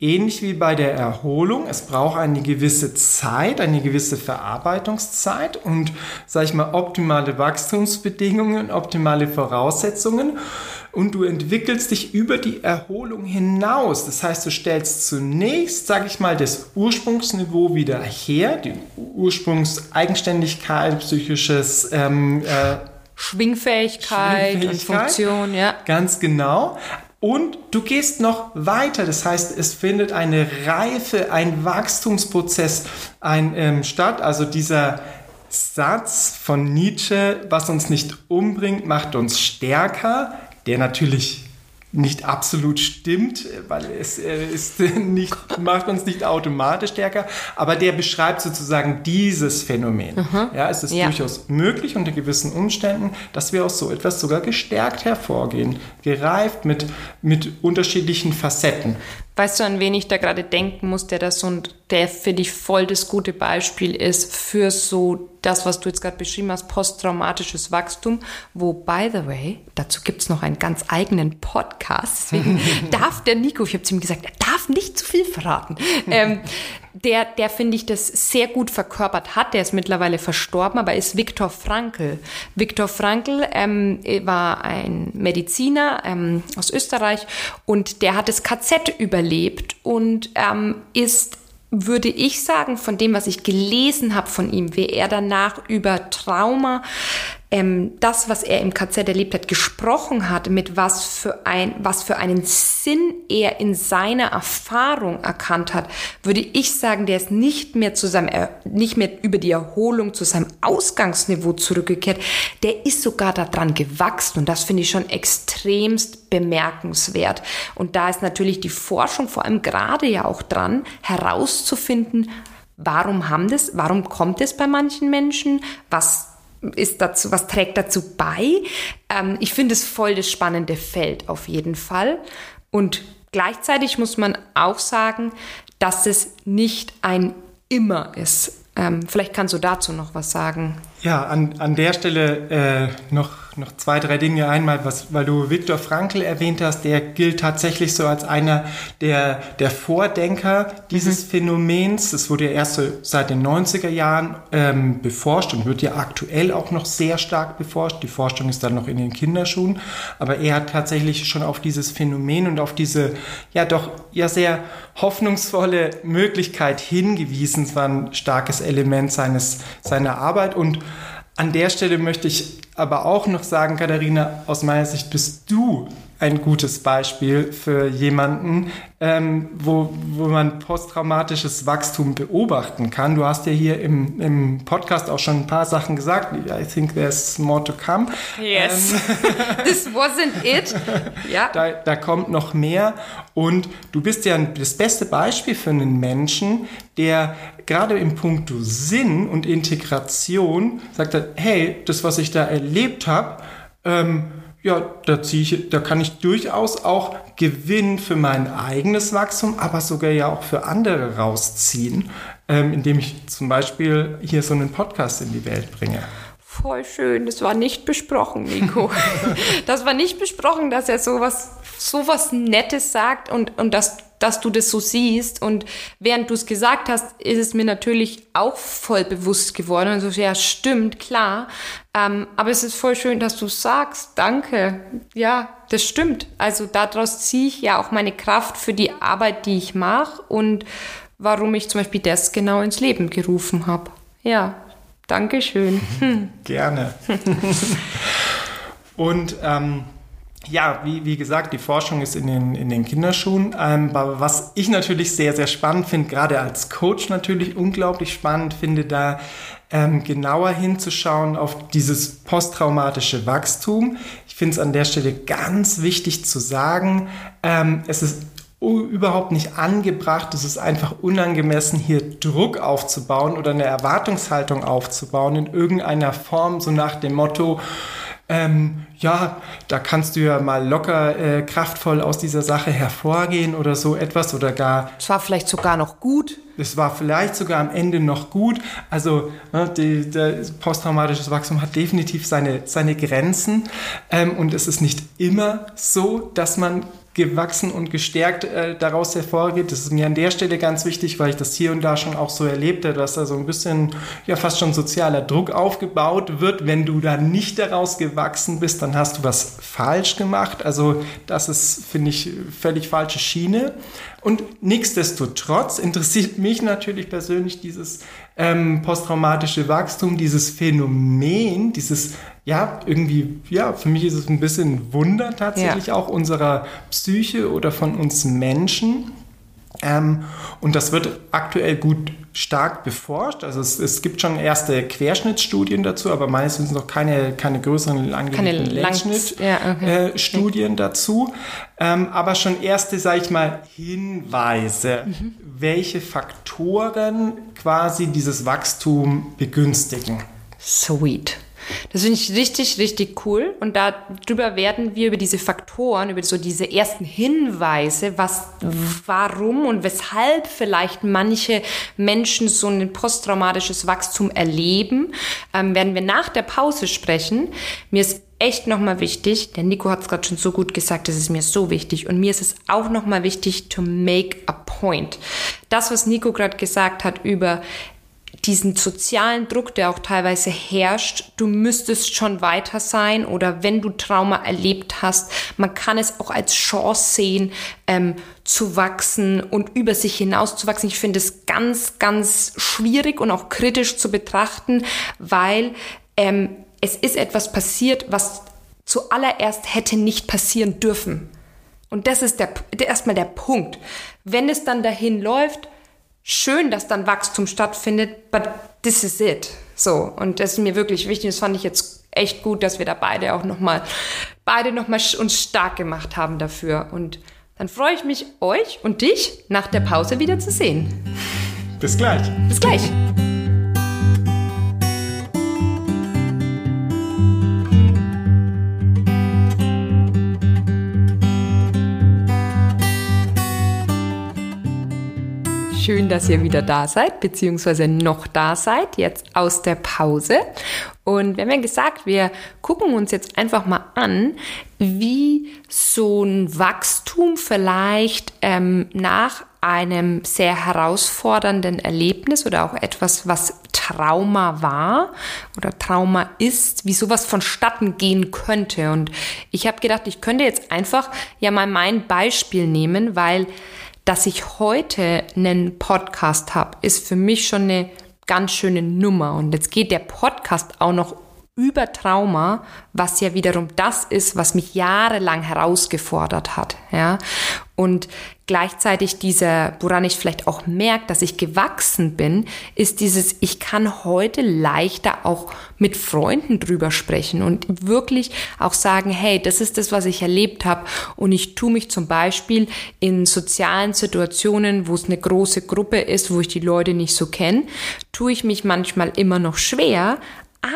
ähnlich wie bei der Erholung, es braucht eine gewisse Zeit, eine gewisse Verarbeitungszeit und, sage ich mal, optimale Wachstumsbedingungen, optimale Voraussetzungen und du entwickelst dich über die Erholung hinaus. Das heißt, du stellst zunächst, sage ich mal, das Ursprungsniveau wieder her, die Ursprungseigenständigkeit, psychisches ähm, äh, Schwingfähigkeit, Schwingfähigkeit und Funktion, ja. Ganz genau. Und du gehst noch weiter. Das heißt, es findet eine Reife, ein Wachstumsprozess ein, ähm, statt. Also dieser Satz von Nietzsche, was uns nicht umbringt, macht uns stärker, der natürlich nicht absolut stimmt, weil es ist (laughs) nicht, macht uns nicht automatisch stärker, aber der beschreibt sozusagen dieses Phänomen. Mhm. Ja, es ist ja. durchaus möglich unter gewissen Umständen, dass wir aus so etwas sogar gestärkt hervorgehen, gereift mit, mit unterschiedlichen Facetten. Weißt du, an wen ich da gerade denken muss, der das so ein, der für dich voll das gute Beispiel ist für so das, was du jetzt gerade beschrieben hast, posttraumatisches Wachstum, wo, by the way, dazu gibt es noch einen ganz eigenen Podcast, deswegen (laughs) darf der Nico, ich habe zu ihm gesagt, er darf nicht zu viel verraten, (laughs) ähm, der, der finde ich, das sehr gut verkörpert hat. Der ist mittlerweile verstorben, aber ist Viktor Frankl. Viktor Frankl ähm, war ein Mediziner ähm, aus Österreich und der hat das KZ überlebt und ähm, ist würde ich sagen, von dem, was ich gelesen habe von ihm, wie er danach über Trauma ähm, das, was er im KZ erlebt hat, gesprochen hat, mit was für ein, was für einen Sinn er in seiner Erfahrung erkannt hat, würde ich sagen, der ist nicht mehr zu seinem, nicht mehr über die Erholung zu seinem Ausgangsniveau zurückgekehrt. Der ist sogar daran gewachsen und das finde ich schon extremst bemerkenswert. Und da ist natürlich die Forschung vor allem gerade ja auch dran, herauszufinden, warum haben das, warum kommt es bei manchen Menschen, was ist dazu, was trägt dazu bei? Ähm, ich finde es voll das spannende Feld auf jeden Fall. Und gleichzeitig muss man auch sagen, dass es nicht ein immer ist. Ähm, vielleicht kannst du dazu noch was sagen. Ja, an, an der Stelle äh, noch noch zwei, drei Dinge. Einmal, was, weil du Viktor Frankl erwähnt hast, der gilt tatsächlich so als einer der, der Vordenker dieses mhm. Phänomens. Es wurde ja erst so seit den 90er Jahren ähm, beforscht und wird ja aktuell auch noch sehr stark beforscht. Die Forschung ist dann noch in den Kinderschuhen. Aber er hat tatsächlich schon auf dieses Phänomen und auf diese, ja doch, ja sehr hoffnungsvolle Möglichkeit hingewiesen. Es war ein starkes Element seines, seiner Arbeit und an der Stelle möchte ich aber auch noch sagen, Katharina, aus meiner Sicht bist du ein gutes Beispiel für jemanden, ähm, wo, wo man posttraumatisches Wachstum beobachten kann. Du hast ja hier im, im Podcast auch schon ein paar Sachen gesagt. I think there's more to come. Yes, ähm, (laughs) this wasn't it. Ja. Da, da kommt noch mehr. Und du bist ja das beste Beispiel für einen Menschen, der gerade im Punkt Sinn und Integration sagt, hey, das, was ich da erlebt habe, ähm, ja, da, ziehe ich, da kann ich durchaus auch Gewinn für mein eigenes Wachstum, aber sogar ja auch für andere rausziehen, ähm, indem ich zum Beispiel hier so einen Podcast in die Welt bringe. Voll schön, das war nicht besprochen, Nico. (laughs) das war nicht besprochen, dass er sowas, sowas Nettes sagt und, und dass dass du das so siehst. Und während du es gesagt hast, ist es mir natürlich auch voll bewusst geworden. Also ja, stimmt, klar. Ähm, aber es ist voll schön, dass du sagst. Danke. Ja, das stimmt. Also daraus ziehe ich ja auch meine Kraft für die Arbeit, die ich mache und warum ich zum Beispiel das genau ins Leben gerufen habe. Ja, Dankeschön. Hm. (laughs) Gerne. (laughs) und ähm, ja, wie, wie gesagt, die Forschung ist in den, in den Kinderschuhen. Ähm, aber was ich natürlich sehr, sehr spannend finde, gerade als Coach natürlich unglaublich spannend finde, da ähm, genauer hinzuschauen auf dieses posttraumatische Wachstum. Ich finde es an der Stelle ganz wichtig zu sagen, ähm, es ist überhaupt nicht angebracht, es ist einfach unangemessen, hier Druck aufzubauen oder eine Erwartungshaltung aufzubauen in irgendeiner Form, so nach dem Motto, ähm, ja, da kannst du ja mal locker äh, kraftvoll aus dieser Sache hervorgehen oder so etwas oder gar. Es war vielleicht sogar noch gut. Es war vielleicht sogar am Ende noch gut. Also ne, die, der posttraumatisches Wachstum hat definitiv seine, seine Grenzen ähm, und es ist nicht immer so, dass man gewachsen und gestärkt äh, daraus hervorgeht. Das ist mir an der Stelle ganz wichtig, weil ich das hier und da schon auch so erlebte, dass da so ein bisschen, ja, fast schon sozialer Druck aufgebaut wird. Wenn du da nicht daraus gewachsen bist, dann hast du was falsch gemacht. Also das ist, finde ich, völlig falsche Schiene. Und nichtsdestotrotz interessiert mich natürlich persönlich dieses ähm, posttraumatische Wachstum, dieses Phänomen, dieses, ja, irgendwie, ja, für mich ist es ein bisschen Wunder tatsächlich ja. auch unserer Psyche oder von uns Menschen. Ähm, und das wird aktuell gut stark beforscht. Also es, es, gibt schon erste Querschnittsstudien dazu, aber meines Wissens noch keine, keine größeren angelegten Längsschnittstudien ja, okay. äh, dazu. Ähm, aber schon erste, sage ich mal, Hinweise, mhm. welche Faktoren quasi dieses Wachstum begünstigen. Sweet. Das finde ich richtig, richtig cool. Und darüber werden wir über diese Faktoren, über so diese ersten Hinweise, was, warum und weshalb vielleicht manche Menschen so ein posttraumatisches Wachstum erleben, ähm, werden wir nach der Pause sprechen. Mir ist echt nochmal wichtig, der Nico hat es gerade schon so gut gesagt, das ist mir so wichtig und mir ist es auch nochmal wichtig to make a point. Das, was Nico gerade gesagt hat über diesen sozialen Druck, der auch teilweise herrscht, du müsstest schon weiter sein oder wenn du Trauma erlebt hast, man kann es auch als Chance sehen, ähm, zu wachsen und über sich hinaus zu wachsen. Ich finde es ganz, ganz schwierig und auch kritisch zu betrachten, weil ähm, es ist etwas passiert, was zuallererst hätte nicht passieren dürfen. Und das ist der, der, erstmal der Punkt. Wenn es dann dahin läuft, schön, dass dann Wachstum stattfindet, but this is it. So. Und das ist mir wirklich wichtig. Das fand ich jetzt echt gut, dass wir da beide auch nochmal, beide nochmal uns stark gemacht haben dafür. Und dann freue ich mich, euch und dich nach der Pause wieder zu sehen. Bis gleich. Bis gleich. Schön, dass ihr wieder da seid, beziehungsweise noch da seid, jetzt aus der Pause. Und wir haben ja gesagt, wir gucken uns jetzt einfach mal an, wie so ein Wachstum vielleicht ähm, nach einem sehr herausfordernden Erlebnis oder auch etwas, was Trauma war oder Trauma ist, wie sowas vonstatten gehen könnte. Und ich habe gedacht, ich könnte jetzt einfach ja mal mein Beispiel nehmen, weil dass ich heute einen Podcast habe, ist für mich schon eine ganz schöne Nummer. Und jetzt geht der Podcast auch noch über Trauma, was ja wiederum das ist, was mich jahrelang herausgefordert hat. Ja? Und gleichzeitig dieser, woran ich vielleicht auch merke, dass ich gewachsen bin, ist dieses, ich kann heute leichter auch mit Freunden drüber sprechen und wirklich auch sagen, hey, das ist das, was ich erlebt habe. Und ich tue mich zum Beispiel in sozialen Situationen, wo es eine große Gruppe ist, wo ich die Leute nicht so kenne, tue ich mich manchmal immer noch schwer,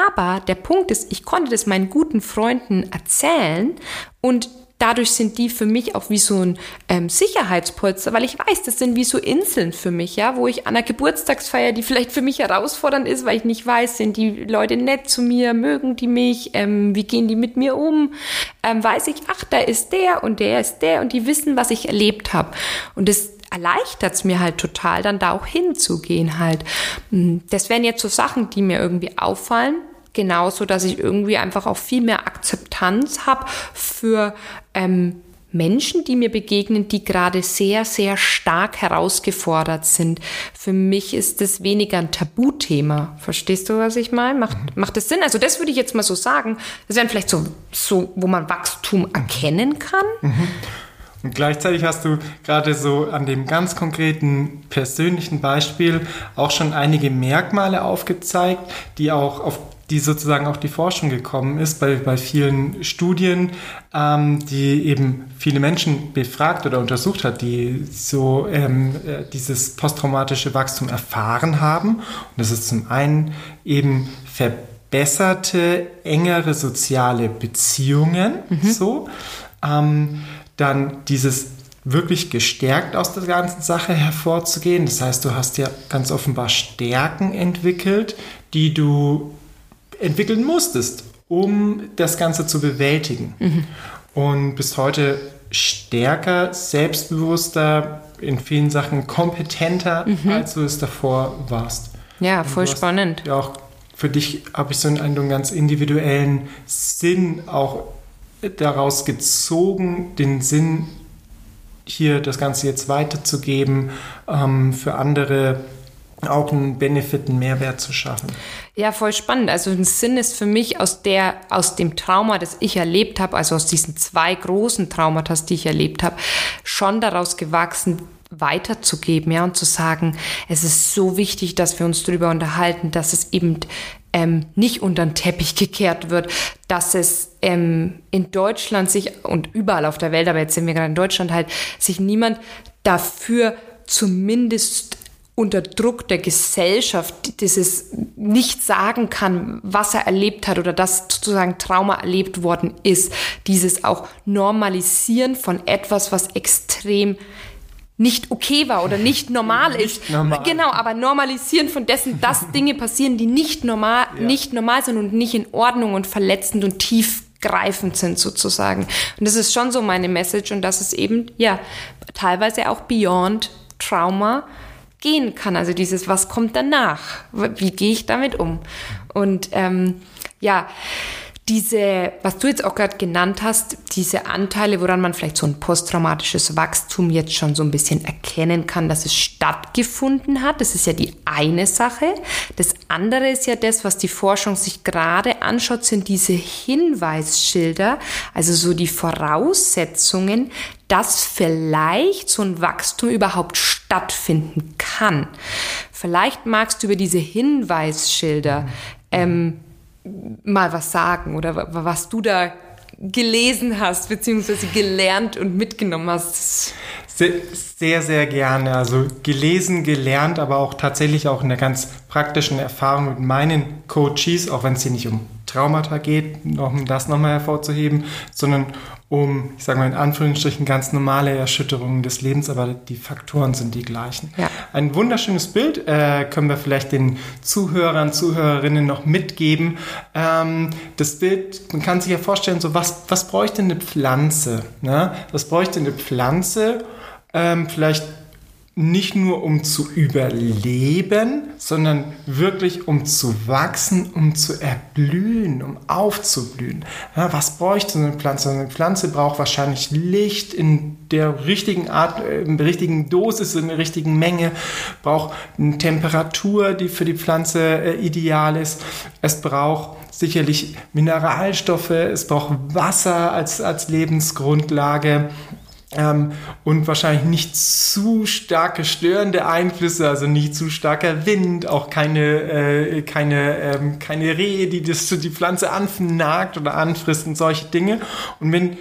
aber der Punkt ist, ich konnte das meinen guten Freunden erzählen und dadurch sind die für mich auch wie so ein ähm, Sicherheitspolster, weil ich weiß, das sind wie so Inseln für mich, ja, wo ich an einer Geburtstagsfeier, die vielleicht für mich herausfordernd ist, weil ich nicht weiß, sind die Leute nett zu mir, mögen die mich, ähm, wie gehen die mit mir um, ähm, weiß ich, ach, da ist der und der ist der und die wissen, was ich erlebt habe. Und das erleichtert es mir halt total, dann da auch hinzugehen halt. Hm, das wären jetzt so Sachen, die mir irgendwie auffallen. Genauso, dass ich irgendwie einfach auch viel mehr Akzeptanz habe für ähm, Menschen, die mir begegnen, die gerade sehr, sehr stark herausgefordert sind. Für mich ist das weniger ein Tabuthema. Verstehst du, was ich meine? Macht, mhm. macht das Sinn? Also das würde ich jetzt mal so sagen. Das wären vielleicht so, so wo man Wachstum erkennen kann. Mhm. Und gleichzeitig hast du gerade so an dem ganz konkreten persönlichen Beispiel auch schon einige Merkmale aufgezeigt, die auch auf die sozusagen auch die Forschung gekommen ist bei, bei vielen Studien, ähm, die eben viele Menschen befragt oder untersucht hat, die so ähm, äh, dieses posttraumatische Wachstum erfahren haben. Und das ist zum einen eben verbesserte, engere soziale Beziehungen, mhm. so. Ähm, dann dieses wirklich gestärkt aus der ganzen Sache hervorzugehen. Das heißt, du hast ja ganz offenbar Stärken entwickelt, die du entwickeln musstest, um das Ganze zu bewältigen. Mhm. Und bist heute stärker, selbstbewusster, in vielen Sachen kompetenter, mhm. als du es davor warst. Ja, voll spannend. Ja, auch für dich habe ich so einen, einen ganz individuellen Sinn auch daraus gezogen, den Sinn, hier das Ganze jetzt weiterzugeben, ähm, für andere auch einen Benefit, einen Mehrwert zu schaffen. Ja, voll spannend. Also ein Sinn ist für mich aus der, aus dem Trauma, das ich erlebt habe, also aus diesen zwei großen Traumata, die ich erlebt habe, schon daraus gewachsen, weiterzugeben, ja, und zu sagen, es ist so wichtig, dass wir uns darüber unterhalten, dass es eben ähm, nicht unter den Teppich gekehrt wird, dass es ähm, in Deutschland sich und überall auf der Welt, aber jetzt sind wir gerade in Deutschland halt, sich niemand dafür zumindest unter Druck der Gesellschaft dieses nicht sagen kann, was er erlebt hat oder dass sozusagen Trauma erlebt worden ist. Dieses auch Normalisieren von etwas, was extrem nicht okay war oder nicht normal nicht ist. Normal. Genau, aber normalisieren von dessen, dass (laughs) Dinge passieren, die nicht normal, ja. nicht normal sind und nicht in Ordnung und verletzend und tiefgreifend sind sozusagen. Und das ist schon so meine Message und dass es eben, ja, teilweise auch beyond Trauma gehen kann. Also dieses, was kommt danach? Wie gehe ich damit um? Und ähm, ja, diese, was du jetzt auch gerade genannt hast, diese Anteile, woran man vielleicht so ein posttraumatisches Wachstum jetzt schon so ein bisschen erkennen kann, dass es stattgefunden hat, das ist ja die eine Sache. Das andere ist ja das, was die Forschung sich gerade anschaut, sind diese Hinweisschilder, also so die Voraussetzungen, dass vielleicht so ein Wachstum überhaupt stattfinden kann. Vielleicht magst du über diese Hinweisschilder ähm, mal was sagen oder was du da gelesen hast, beziehungsweise gelernt und mitgenommen hast. Sehr, sehr, sehr gerne. Also gelesen, gelernt, aber auch tatsächlich auch in der ganz praktischen Erfahrung mit meinen Coaches, auch wenn es hier nicht um Traumata geht, um das nochmal hervorzuheben, sondern um, ich sage mal in Anführungsstrichen, ganz normale Erschütterungen des Lebens, aber die Faktoren sind die gleichen. Ja. Ein wunderschönes Bild äh, können wir vielleicht den Zuhörern, Zuhörerinnen noch mitgeben. Ähm, das Bild, man kann sich ja vorstellen, so was, was bräuchte eine Pflanze? Ne? Was bräuchte eine Pflanze? Ähm, vielleicht nicht nur um zu überleben, sondern wirklich um zu wachsen, um zu erblühen, um aufzublühen. Ja, was bräuchte eine Pflanze? Eine Pflanze braucht wahrscheinlich Licht in der richtigen Art, äh, in der richtigen Dosis, in der richtigen Menge, braucht eine Temperatur, die für die Pflanze äh, ideal ist. Es braucht sicherlich Mineralstoffe, es braucht Wasser als, als Lebensgrundlage. Ähm, und wahrscheinlich nicht zu starke störende Einflüsse, also nicht zu starker Wind, auch keine, äh, keine, ähm, keine Rehe, die das, die Pflanze annagt oder anfrisst und solche Dinge. Und wenn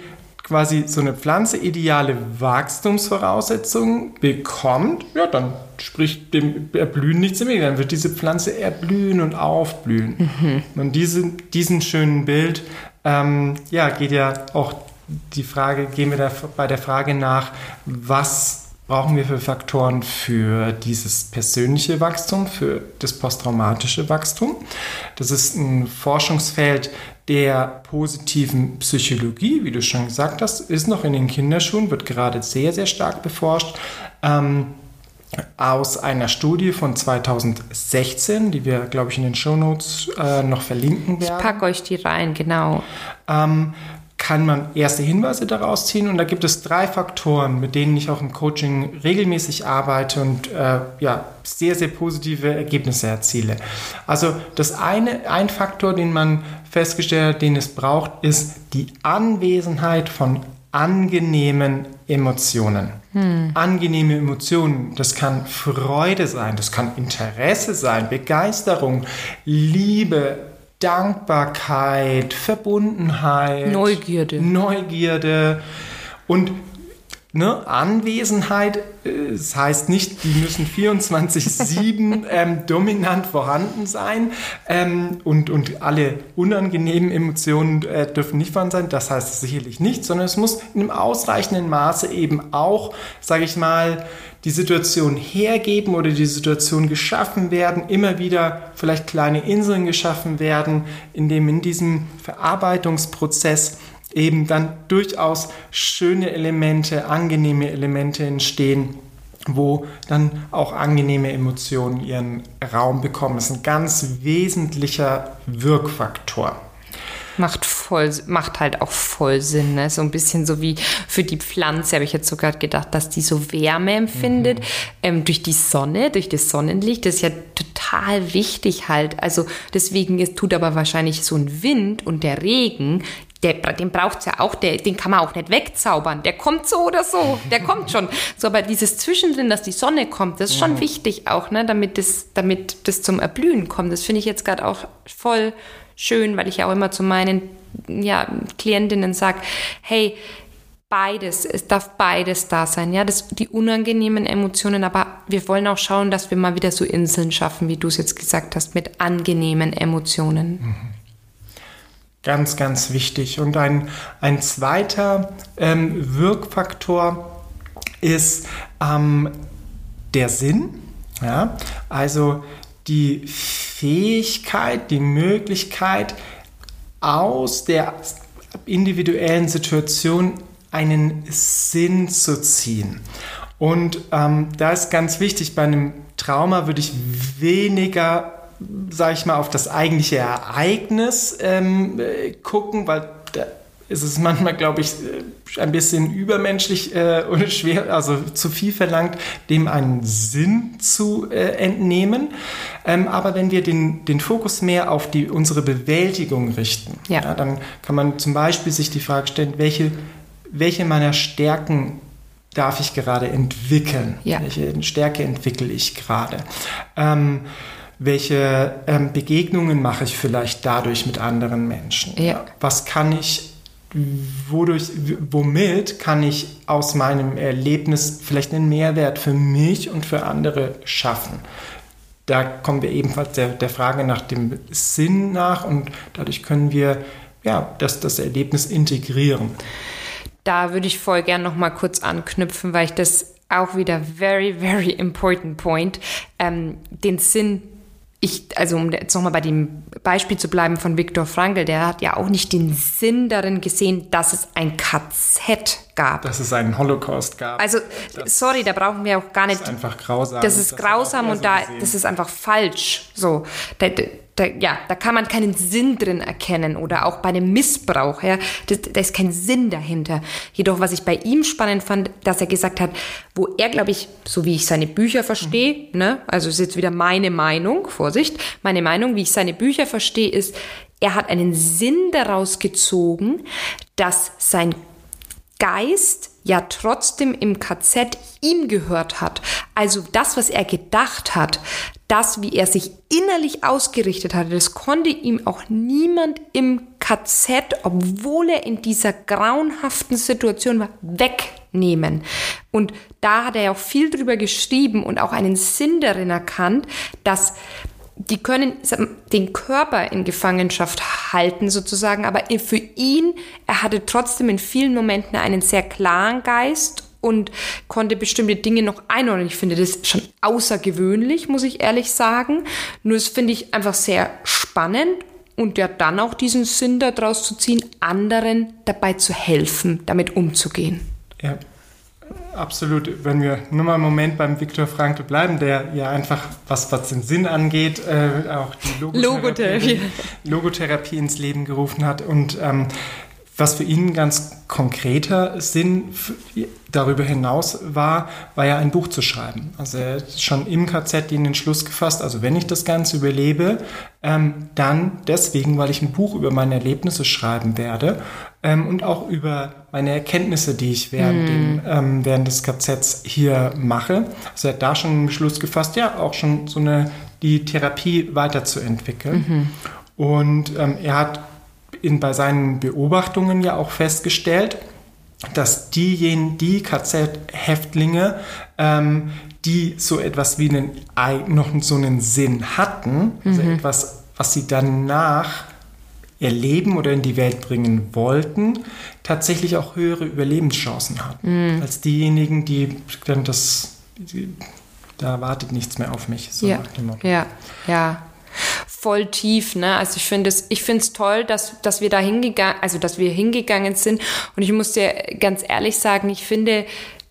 quasi so eine Pflanze ideale Wachstumsvoraussetzungen bekommt, ja, dann spricht dem Erblühen nichts mehr. Dann wird diese Pflanze erblühen und aufblühen. Mhm. Und diese, diesen schönen Bild, ähm, ja, geht ja auch die Frage, gehen wir da bei der Frage nach, was brauchen wir für Faktoren für dieses persönliche Wachstum, für das posttraumatische Wachstum. Das ist ein Forschungsfeld der positiven Psychologie, wie du schon gesagt hast, ist noch in den Kinderschuhen, wird gerade sehr, sehr stark beforscht. Ähm, aus einer Studie von 2016, die wir, glaube ich, in den Shownotes äh, noch verlinken werden. Ich packe euch die rein, genau. Ähm, kann man erste Hinweise daraus ziehen. Und da gibt es drei Faktoren, mit denen ich auch im Coaching regelmäßig arbeite und äh, ja, sehr, sehr positive Ergebnisse erziele. Also das eine, ein Faktor, den man festgestellt hat, den es braucht, ist die Anwesenheit von angenehmen Emotionen. Hm. Angenehme Emotionen, das kann Freude sein, das kann Interesse sein, Begeisterung, Liebe, Dankbarkeit, Verbundenheit, Neugierde. Neugierde und ne, Anwesenheit. Äh, das heißt nicht, die müssen 24-7 (laughs) ähm, dominant vorhanden sein ähm, und, und alle unangenehmen Emotionen äh, dürfen nicht vorhanden sein. Das heißt sicherlich nicht, sondern es muss in einem ausreichenden Maße eben auch, sage ich mal, die Situation hergeben oder die Situation geschaffen werden, immer wieder vielleicht kleine Inseln geschaffen werden, in dem in diesem Verarbeitungsprozess eben dann durchaus schöne Elemente, angenehme Elemente entstehen, wo dann auch angenehme Emotionen ihren Raum bekommen. Das ist ein ganz wesentlicher Wirkfaktor. Macht voll, macht halt auch voll Sinn. Ne? So ein bisschen so wie für die Pflanze habe ich jetzt sogar gedacht, dass die so Wärme empfindet mhm. ähm, durch die Sonne, durch das Sonnenlicht. Das ist ja total wichtig halt. Also deswegen ist, tut aber wahrscheinlich so ein Wind und der Regen der, den braucht's ja auch, der, den kann man auch nicht wegzaubern. Der kommt so oder so, der kommt schon. So, aber dieses Zwischendrin, dass die Sonne kommt, das ist schon mhm. wichtig auch, ne, damit das, damit das zum Erblühen kommt. Das finde ich jetzt gerade auch voll schön, weil ich auch immer zu meinen ja, Klientinnen sage, hey, beides, es darf beides da sein, ja, das, die unangenehmen Emotionen, aber wir wollen auch schauen, dass wir mal wieder so Inseln schaffen, wie du es jetzt gesagt hast, mit angenehmen Emotionen. Mhm. Ganz, ganz wichtig. Und ein, ein zweiter ähm, Wirkfaktor ist ähm, der Sinn. Ja? Also die Fähigkeit, die Möglichkeit, aus der individuellen Situation einen Sinn zu ziehen. Und ähm, da ist ganz wichtig, bei einem Trauma würde ich weniger sage ich mal, auf das eigentliche Ereignis ähm, äh, gucken, weil ist es manchmal, glaube ich, ein bisschen übermenschlich äh, und schwer, also zu viel verlangt, dem einen Sinn zu äh, entnehmen. Ähm, aber wenn wir den, den Fokus mehr auf die, unsere Bewältigung richten, ja. ja dann kann man zum Beispiel sich die Frage stellen, welche, welche meiner Stärken darf ich gerade entwickeln? Ja. Welche Stärke entwickle ich gerade? Ähm, welche ähm, Begegnungen mache ich vielleicht dadurch mit anderen Menschen? Was kann ich, wodurch, womit kann ich aus meinem Erlebnis vielleicht einen Mehrwert für mich und für andere schaffen? Da kommen wir ebenfalls der, der Frage nach dem Sinn nach und dadurch können wir ja, das, das Erlebnis integrieren da würde ich voll gern noch mal kurz anknüpfen, weil ich das auch wieder very, very important point, ähm, den Sinn ich, also um jetzt nochmal bei dem Beispiel zu bleiben von Viktor Frankl, der hat ja auch nicht den Sinn darin gesehen, dass es ein KZ gab. Dass es einen Holocaust gab. Also, das sorry, da brauchen wir auch gar nicht. Das ist einfach grausam. Das ist grausam und so da, das ist einfach falsch. So, da, ja, da kann man keinen Sinn drin erkennen oder auch bei einem Missbrauch, ja, da ist kein Sinn dahinter. Jedoch, was ich bei ihm spannend fand, dass er gesagt hat, wo er, glaube ich, so wie ich seine Bücher verstehe, mhm. ne, also ist jetzt wieder meine Meinung, Vorsicht, meine Meinung, wie ich seine Bücher verstehe, ist, er hat einen Sinn daraus gezogen, dass sein Geist ja trotzdem im KZ ihm gehört hat. Also das, was er gedacht hat, das, wie er sich innerlich ausgerichtet hatte, das konnte ihm auch niemand im KZ, obwohl er in dieser grauenhaften Situation war, wegnehmen. Und da hat er ja auch viel drüber geschrieben und auch einen Sinn darin erkannt, dass die können den Körper in Gefangenschaft halten sozusagen, aber für ihn, er hatte trotzdem in vielen Momenten einen sehr klaren Geist und konnte bestimmte Dinge noch einordnen. Ich finde das schon außergewöhnlich, muss ich ehrlich sagen. Nur das finde ich einfach sehr spannend und ja dann auch diesen Sinn daraus zu ziehen, anderen dabei zu helfen, damit umzugehen. Ja, absolut. Wenn wir nur mal einen Moment beim Viktor Frankl bleiben, der ja einfach, was, was den Sinn angeht, äh, auch die Logotherapie, Logotherapie. (laughs) Logotherapie ins Leben gerufen hat und ähm, was für ihn ganz konkreter Sinn darüber hinaus war, war ja ein Buch zu schreiben. Also er hat schon im KZ den Entschluss gefasst, also wenn ich das Ganze überlebe, ähm, dann deswegen, weil ich ein Buch über meine Erlebnisse schreiben werde ähm, und auch über meine Erkenntnisse, die ich während, mm. dem, ähm, während des KZs hier mache. Also er hat da schon einen Beschluss gefasst, ja, auch schon so eine, die Therapie weiterzuentwickeln. Mhm. Und ähm, er hat in, bei seinen Beobachtungen ja auch festgestellt, dass diejenigen, die KZ-Häftlinge, ähm, die so etwas wie einen, noch so einen Sinn hatten, also mhm. etwas, was sie danach erleben oder in die Welt bringen wollten, tatsächlich auch höhere Überlebenschancen hatten mhm. als diejenigen, die dann das, die, da wartet nichts mehr auf mich. So ja, ja, ja voll tief. Ne? Also ich finde es, ich finde es toll, dass, dass wir da hingegangen, also dass wir hingegangen sind. Und ich muss dir ganz ehrlich sagen, ich finde,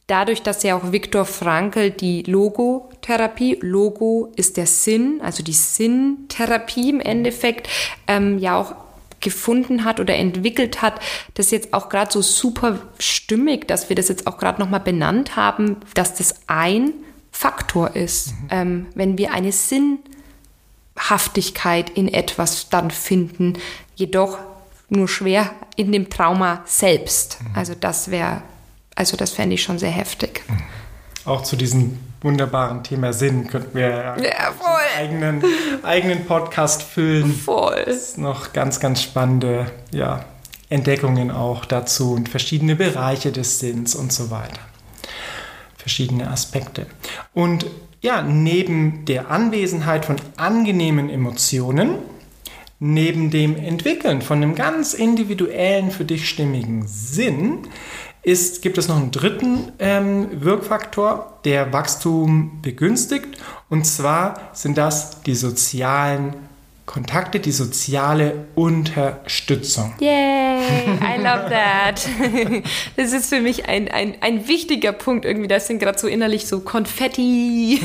dadurch, dass ja auch Viktor Frankl die Logotherapie, Logo ist der Sinn, also die Sinntherapie im Endeffekt, ähm, ja auch gefunden hat oder entwickelt hat, das jetzt auch gerade so super stimmig, dass wir das jetzt auch gerade nochmal benannt haben, dass das ein Faktor ist, mhm. ähm, wenn wir eine Sinn Haftigkeit in etwas dann finden, jedoch nur schwer in dem Trauma selbst. Mhm. Also das wäre, also das fände ich schon sehr heftig. Mhm. Auch zu diesem wunderbaren Thema Sinn könnten wir ja, eigenen, eigenen Podcast füllen. Voll. Das noch ganz, ganz spannende ja, Entdeckungen auch dazu und verschiedene Bereiche des Sinns und so weiter. Verschiedene Aspekte. Und ja, neben der Anwesenheit von angenehmen Emotionen, neben dem Entwickeln von einem ganz individuellen, für dich stimmigen Sinn, ist, gibt es noch einen dritten ähm, Wirkfaktor, der Wachstum begünstigt. Und zwar sind das die sozialen Kontakte, die soziale Unterstützung. Yay! I love (laughs) that. Das ist für mich ein, ein, ein wichtiger Punkt irgendwie. Das sind gerade so innerlich so Konfetti.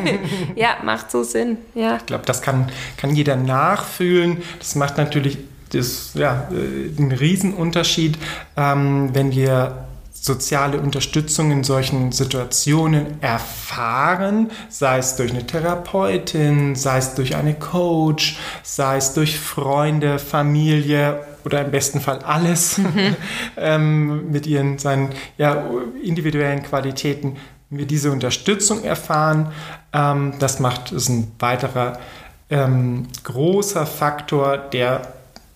(laughs) ja, macht so Sinn. Ja. Ich glaube, das kann, kann jeder nachfühlen. Das macht natürlich das, ja, äh, einen Riesenunterschied, ähm, wenn wir soziale Unterstützung in solchen Situationen erfahren, sei es durch eine Therapeutin, sei es durch eine Coach, sei es durch Freunde, Familie oder im besten Fall alles (laughs) mhm. (laughs) ähm, mit ihren seinen ja, individuellen Qualitäten. Wenn wir diese Unterstützung erfahren, ähm, das macht es ein weiterer ähm, großer Faktor, der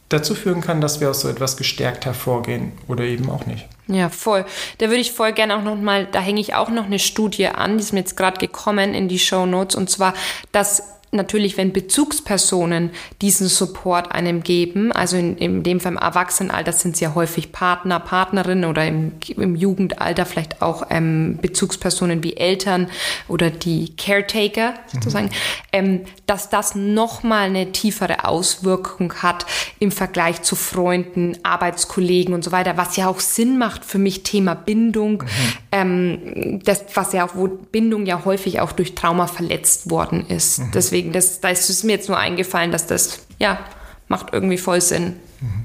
dazu führen kann, dass wir aus so etwas gestärkt hervorgehen oder eben auch nicht. Ja, voll. Da würde ich voll gerne auch noch mal, da hänge ich auch noch eine Studie an, die ist mir jetzt gerade gekommen in die Show Notes und zwar, dass natürlich, wenn Bezugspersonen diesen Support einem geben, also in, in dem Fall im Erwachsenenalter sind es ja häufig Partner, Partnerinnen oder im, im Jugendalter vielleicht auch ähm, Bezugspersonen wie Eltern oder die Caretaker sozusagen, mhm. ähm, dass das nochmal eine tiefere Auswirkung hat im Vergleich zu Freunden, Arbeitskollegen und so weiter, was ja auch Sinn macht für mich Thema Bindung, mhm. ähm, das, was ja auch, wo Bindung ja häufig auch durch Trauma verletzt worden ist. Mhm. Deswegen deswegen, das, da ist es mir jetzt nur eingefallen, dass das, ja, macht irgendwie voll Sinn. Mhm.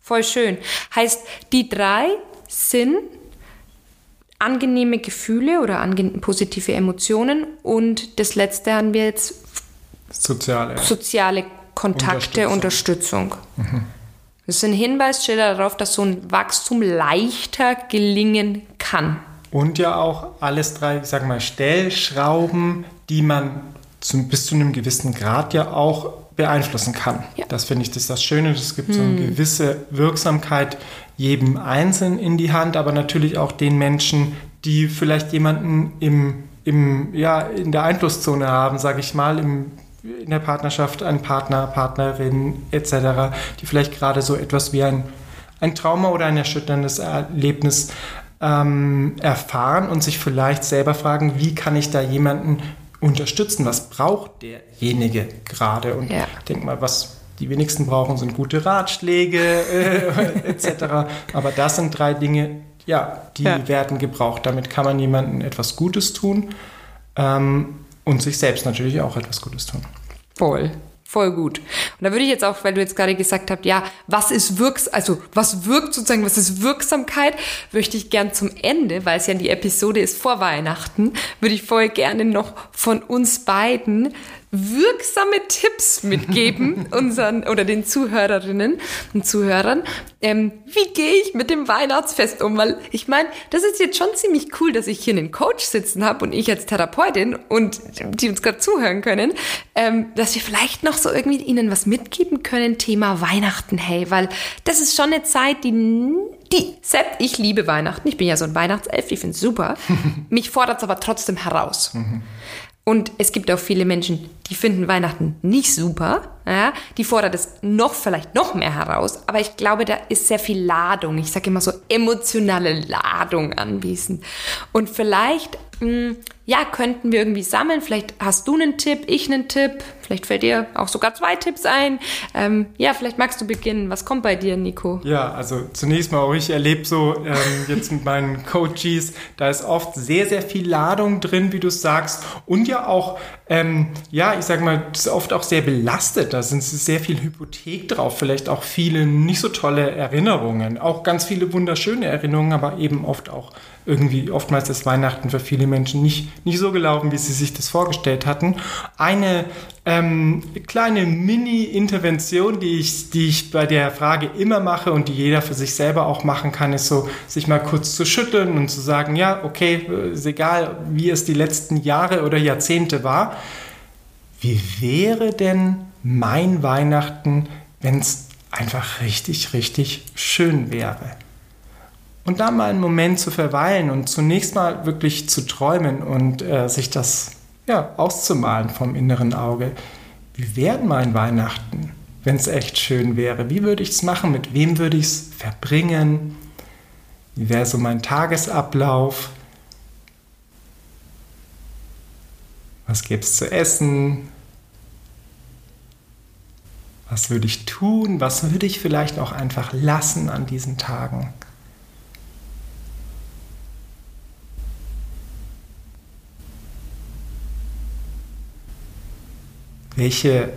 Voll schön. Heißt, die drei sind angenehme Gefühle oder ange positive Emotionen und das letzte haben wir jetzt soziale, soziale Kontakte, Unterstützung. Unterstützung. Mhm. Das sind Hinweisschilder darauf, dass so ein Wachstum leichter gelingen kann. Und ja auch alles drei, ich sag mal, Stellschrauben, die man zum, bis zu einem gewissen Grad ja auch beeinflussen kann. Ja. Das finde ich das, ist das Schöne. Es gibt hm. so eine hm. gewisse Wirksamkeit jedem Einzelnen in die Hand, aber natürlich auch den Menschen, die vielleicht jemanden im, im, ja, in der Einflusszone haben, sage ich mal, im, in der Partnerschaft, einen Partner, Partnerin etc., die vielleicht gerade so etwas wie ein, ein Trauma oder ein erschütterndes Erlebnis ähm, erfahren und sich vielleicht selber fragen, wie kann ich da jemanden unterstützen. Was braucht derjenige gerade? Und ja. ich denke mal, was die wenigsten brauchen, sind gute Ratschläge äh, (laughs) etc. Aber das sind drei Dinge, ja, die ja. werden gebraucht. Damit kann man jemandem etwas Gutes tun ähm, und sich selbst natürlich auch etwas Gutes tun. Voll. Voll gut. Und da würde ich jetzt auch, weil du jetzt gerade gesagt hast, ja, was ist wirks, also was wirkt sozusagen, was ist Wirksamkeit, möchte ich gern zum Ende, weil es ja die Episode ist vor Weihnachten, würde ich voll gerne noch von uns beiden wirksame Tipps mitgeben (laughs) unseren oder den Zuhörerinnen und Zuhörern. Ähm, wie gehe ich mit dem Weihnachtsfest um? Weil ich meine, das ist jetzt schon ziemlich cool, dass ich hier einen Coach sitzen habe und ich als Therapeutin und die uns gerade zuhören können, ähm, dass wir vielleicht noch so irgendwie ihnen was mitgeben können, Thema Weihnachten, hey, weil das ist schon eine Zeit, die die, selbst ich liebe Weihnachten, ich bin ja so ein Weihnachtself, ich finde es super. (laughs) Mich fordert es aber trotzdem heraus. Mhm. Und es gibt auch viele Menschen, die finden Weihnachten nicht super. Ja, die fordert es noch, vielleicht noch mehr heraus. Aber ich glaube, da ist sehr viel Ladung. Ich sage immer so emotionale Ladung anwesend. Und vielleicht hm, ja, könnten wir irgendwie sammeln. Vielleicht hast du einen Tipp, ich einen Tipp. Vielleicht fällt dir auch sogar zwei Tipps ein. Ähm, ja, vielleicht magst du beginnen. Was kommt bei dir, Nico? Ja, also zunächst mal auch ich erlebe so ähm, jetzt mit meinen Coaches, da ist oft sehr, sehr viel Ladung drin, wie du sagst. Und ja auch, ähm, ja, ich sag mal, das ist oft auch sehr belastet. Da sind sehr viel Hypothek drauf. Vielleicht auch viele nicht so tolle Erinnerungen. Auch ganz viele wunderschöne Erinnerungen, aber eben oft auch irgendwie oftmals ist Weihnachten für viele Menschen nicht, nicht so gelaufen, wie sie sich das vorgestellt hatten. Eine ähm, kleine Mini-Intervention, die ich, die ich bei der Frage immer mache und die jeder für sich selber auch machen kann, ist so, sich mal kurz zu schütteln und zu sagen, ja, okay, ist egal, wie es die letzten Jahre oder Jahrzehnte war. Wie wäre denn mein Weihnachten, wenn es einfach richtig, richtig schön wäre? Und da mal einen Moment zu verweilen und zunächst mal wirklich zu träumen und äh, sich das ja, auszumalen vom inneren Auge. Wie wäre mein Weihnachten, wenn es echt schön wäre? Wie würde ich es machen? Mit wem würde ich es verbringen? Wie wäre so mein Tagesablauf? Was gäbe es zu essen? Was würde ich tun? Was würde ich vielleicht auch einfach lassen an diesen Tagen? Welche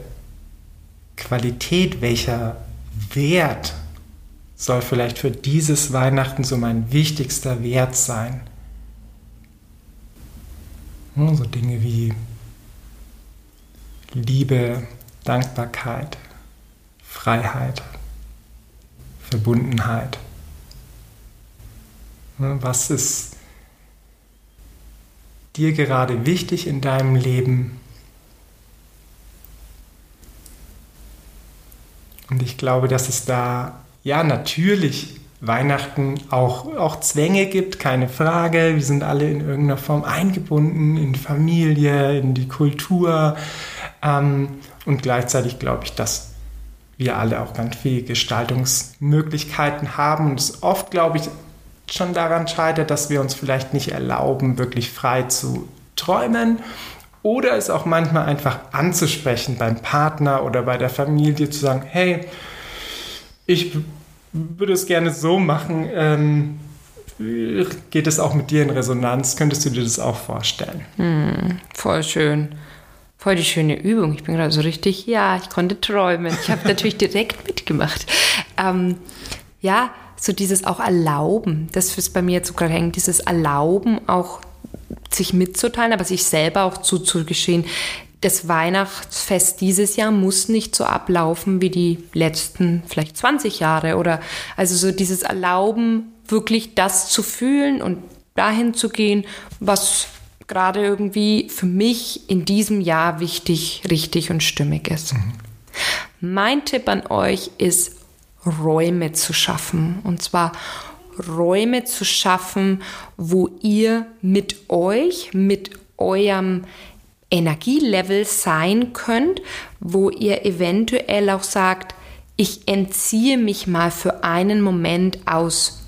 Qualität, welcher Wert soll vielleicht für dieses Weihnachten so mein wichtigster Wert sein? So Dinge wie Liebe, Dankbarkeit, Freiheit, Verbundenheit. Was ist dir gerade wichtig in deinem Leben? Und ich glaube, dass es da ja natürlich Weihnachten auch, auch Zwänge gibt, keine Frage. Wir sind alle in irgendeiner Form eingebunden in Familie, in die Kultur. Ähm, und gleichzeitig glaube ich, dass wir alle auch ganz viele Gestaltungsmöglichkeiten haben. Und es oft, glaube ich, schon daran scheitert, dass wir uns vielleicht nicht erlauben, wirklich frei zu träumen. Oder es auch manchmal einfach anzusprechen beim Partner oder bei der Familie, zu sagen, hey, ich würde es gerne so machen. Ähm, geht es auch mit dir in Resonanz? Könntest du dir das auch vorstellen? Hm, voll schön. Voll die schöne Übung. Ich bin gerade so richtig, ja, ich konnte träumen. Ich habe natürlich direkt (laughs) mitgemacht. Ähm, ja, so dieses auch Erlauben, das ist bei mir jetzt so gerade hängen, dieses Erlauben auch sich mitzuteilen, aber sich selber auch zuzugestehen, das Weihnachtsfest dieses Jahr muss nicht so ablaufen wie die letzten vielleicht 20 Jahre oder also so dieses Erlauben, wirklich das zu fühlen und dahin zu gehen, was gerade irgendwie für mich in diesem Jahr wichtig, richtig und stimmig ist. Mhm. Mein Tipp an euch ist, Räume zu schaffen. Und zwar Räume zu schaffen, wo ihr mit euch, mit eurem Energielevel sein könnt, wo ihr eventuell auch sagt, ich entziehe mich mal für einen Moment aus,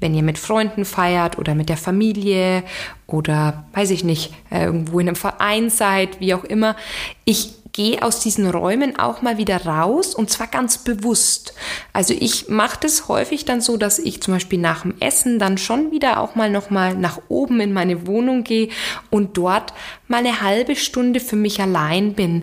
wenn ihr mit Freunden feiert oder mit der Familie oder weiß ich nicht, äh, irgendwo in einem Verein seid, wie auch immer. Ich gehe aus diesen Räumen auch mal wieder raus und zwar ganz bewusst. Also ich mache das häufig dann so, dass ich zum Beispiel nach dem Essen dann schon wieder auch mal noch mal nach oben in meine Wohnung gehe und dort mal eine halbe Stunde für mich allein bin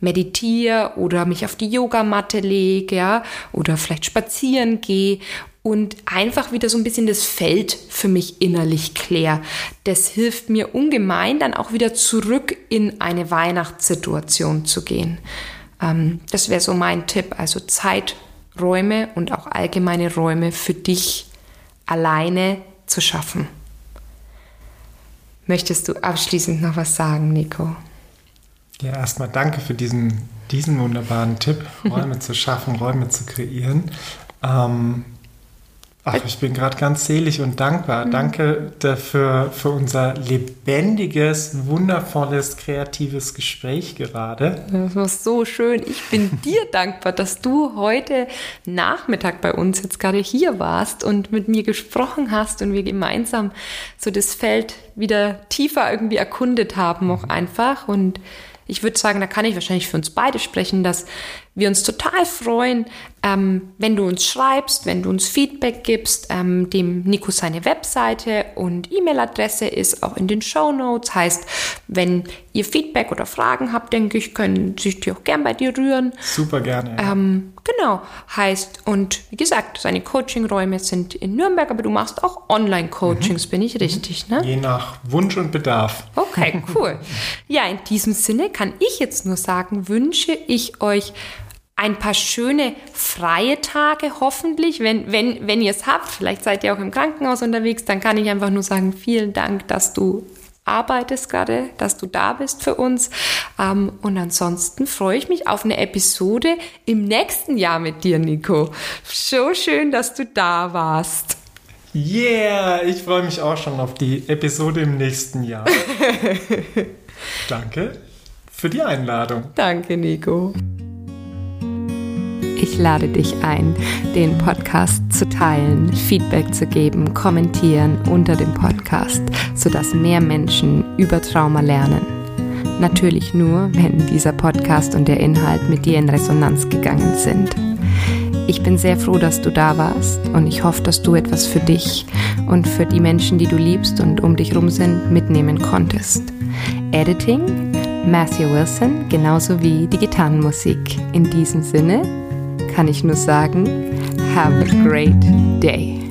meditiere oder mich auf die Yogamatte lege, ja, oder vielleicht spazieren gehe und einfach wieder so ein bisschen das Feld für mich innerlich klär. Das hilft mir ungemein, dann auch wieder zurück in eine Weihnachtssituation zu gehen. Ähm, das wäre so mein Tipp. Also Zeiträume und auch allgemeine Räume für dich alleine zu schaffen. Möchtest du abschließend noch was sagen, Nico? Ja, erstmal danke für diesen, diesen wunderbaren Tipp, Räume (laughs) zu schaffen, Räume zu kreieren. Ähm, Ach, ich bin gerade ganz selig und dankbar. Mhm. Danke dafür für unser lebendiges, wundervolles, kreatives Gespräch gerade. Das war so schön. Ich bin (laughs) dir dankbar, dass du heute Nachmittag bei uns jetzt gerade hier warst und mit mir gesprochen hast und wir gemeinsam so das Feld wieder tiefer irgendwie erkundet haben, auch mhm. einfach. Und ich würde sagen, da kann ich wahrscheinlich für uns beide sprechen, dass wir uns total freuen, ähm, wenn du uns schreibst, wenn du uns Feedback gibst. Ähm, dem Nico seine Webseite und E-Mail-Adresse ist auch in den Show Notes. Heißt, wenn ihr Feedback oder Fragen habt, denke ich, können sich die auch gern bei dir rühren. Super gerne. Ja. Ähm, genau. Heißt, und wie gesagt, seine Coaching-Räume sind in Nürnberg, aber du machst auch Online-Coachings, mhm. bin ich richtig, ne? Je nach Wunsch und Bedarf. Okay, cool. (laughs) ja, in diesem Sinne kann ich jetzt nur sagen, wünsche ich euch ein paar schöne freie Tage hoffentlich, wenn, wenn, wenn ihr es habt. Vielleicht seid ihr auch im Krankenhaus unterwegs, dann kann ich einfach nur sagen, vielen Dank, dass du arbeitest gerade, dass du da bist für uns. Ähm, und ansonsten freue ich mich auf eine Episode im nächsten Jahr mit dir, Nico. So schön, dass du da warst. Yeah, ich freue mich auch schon auf die Episode im nächsten Jahr. (laughs) Danke für die Einladung. Danke, Nico. Ich lade dich ein, den Podcast zu teilen, Feedback zu geben, kommentieren unter dem Podcast, sodass mehr Menschen über Trauma lernen. Natürlich nur, wenn dieser Podcast und der Inhalt mit dir in Resonanz gegangen sind. Ich bin sehr froh, dass du da warst und ich hoffe, dass du etwas für dich und für die Menschen, die du liebst und um dich rum sind, mitnehmen konntest. Editing Matthew Wilson, genauso wie die Gitarrenmusik. In diesem Sinne kann ich nur sagen, have a great day.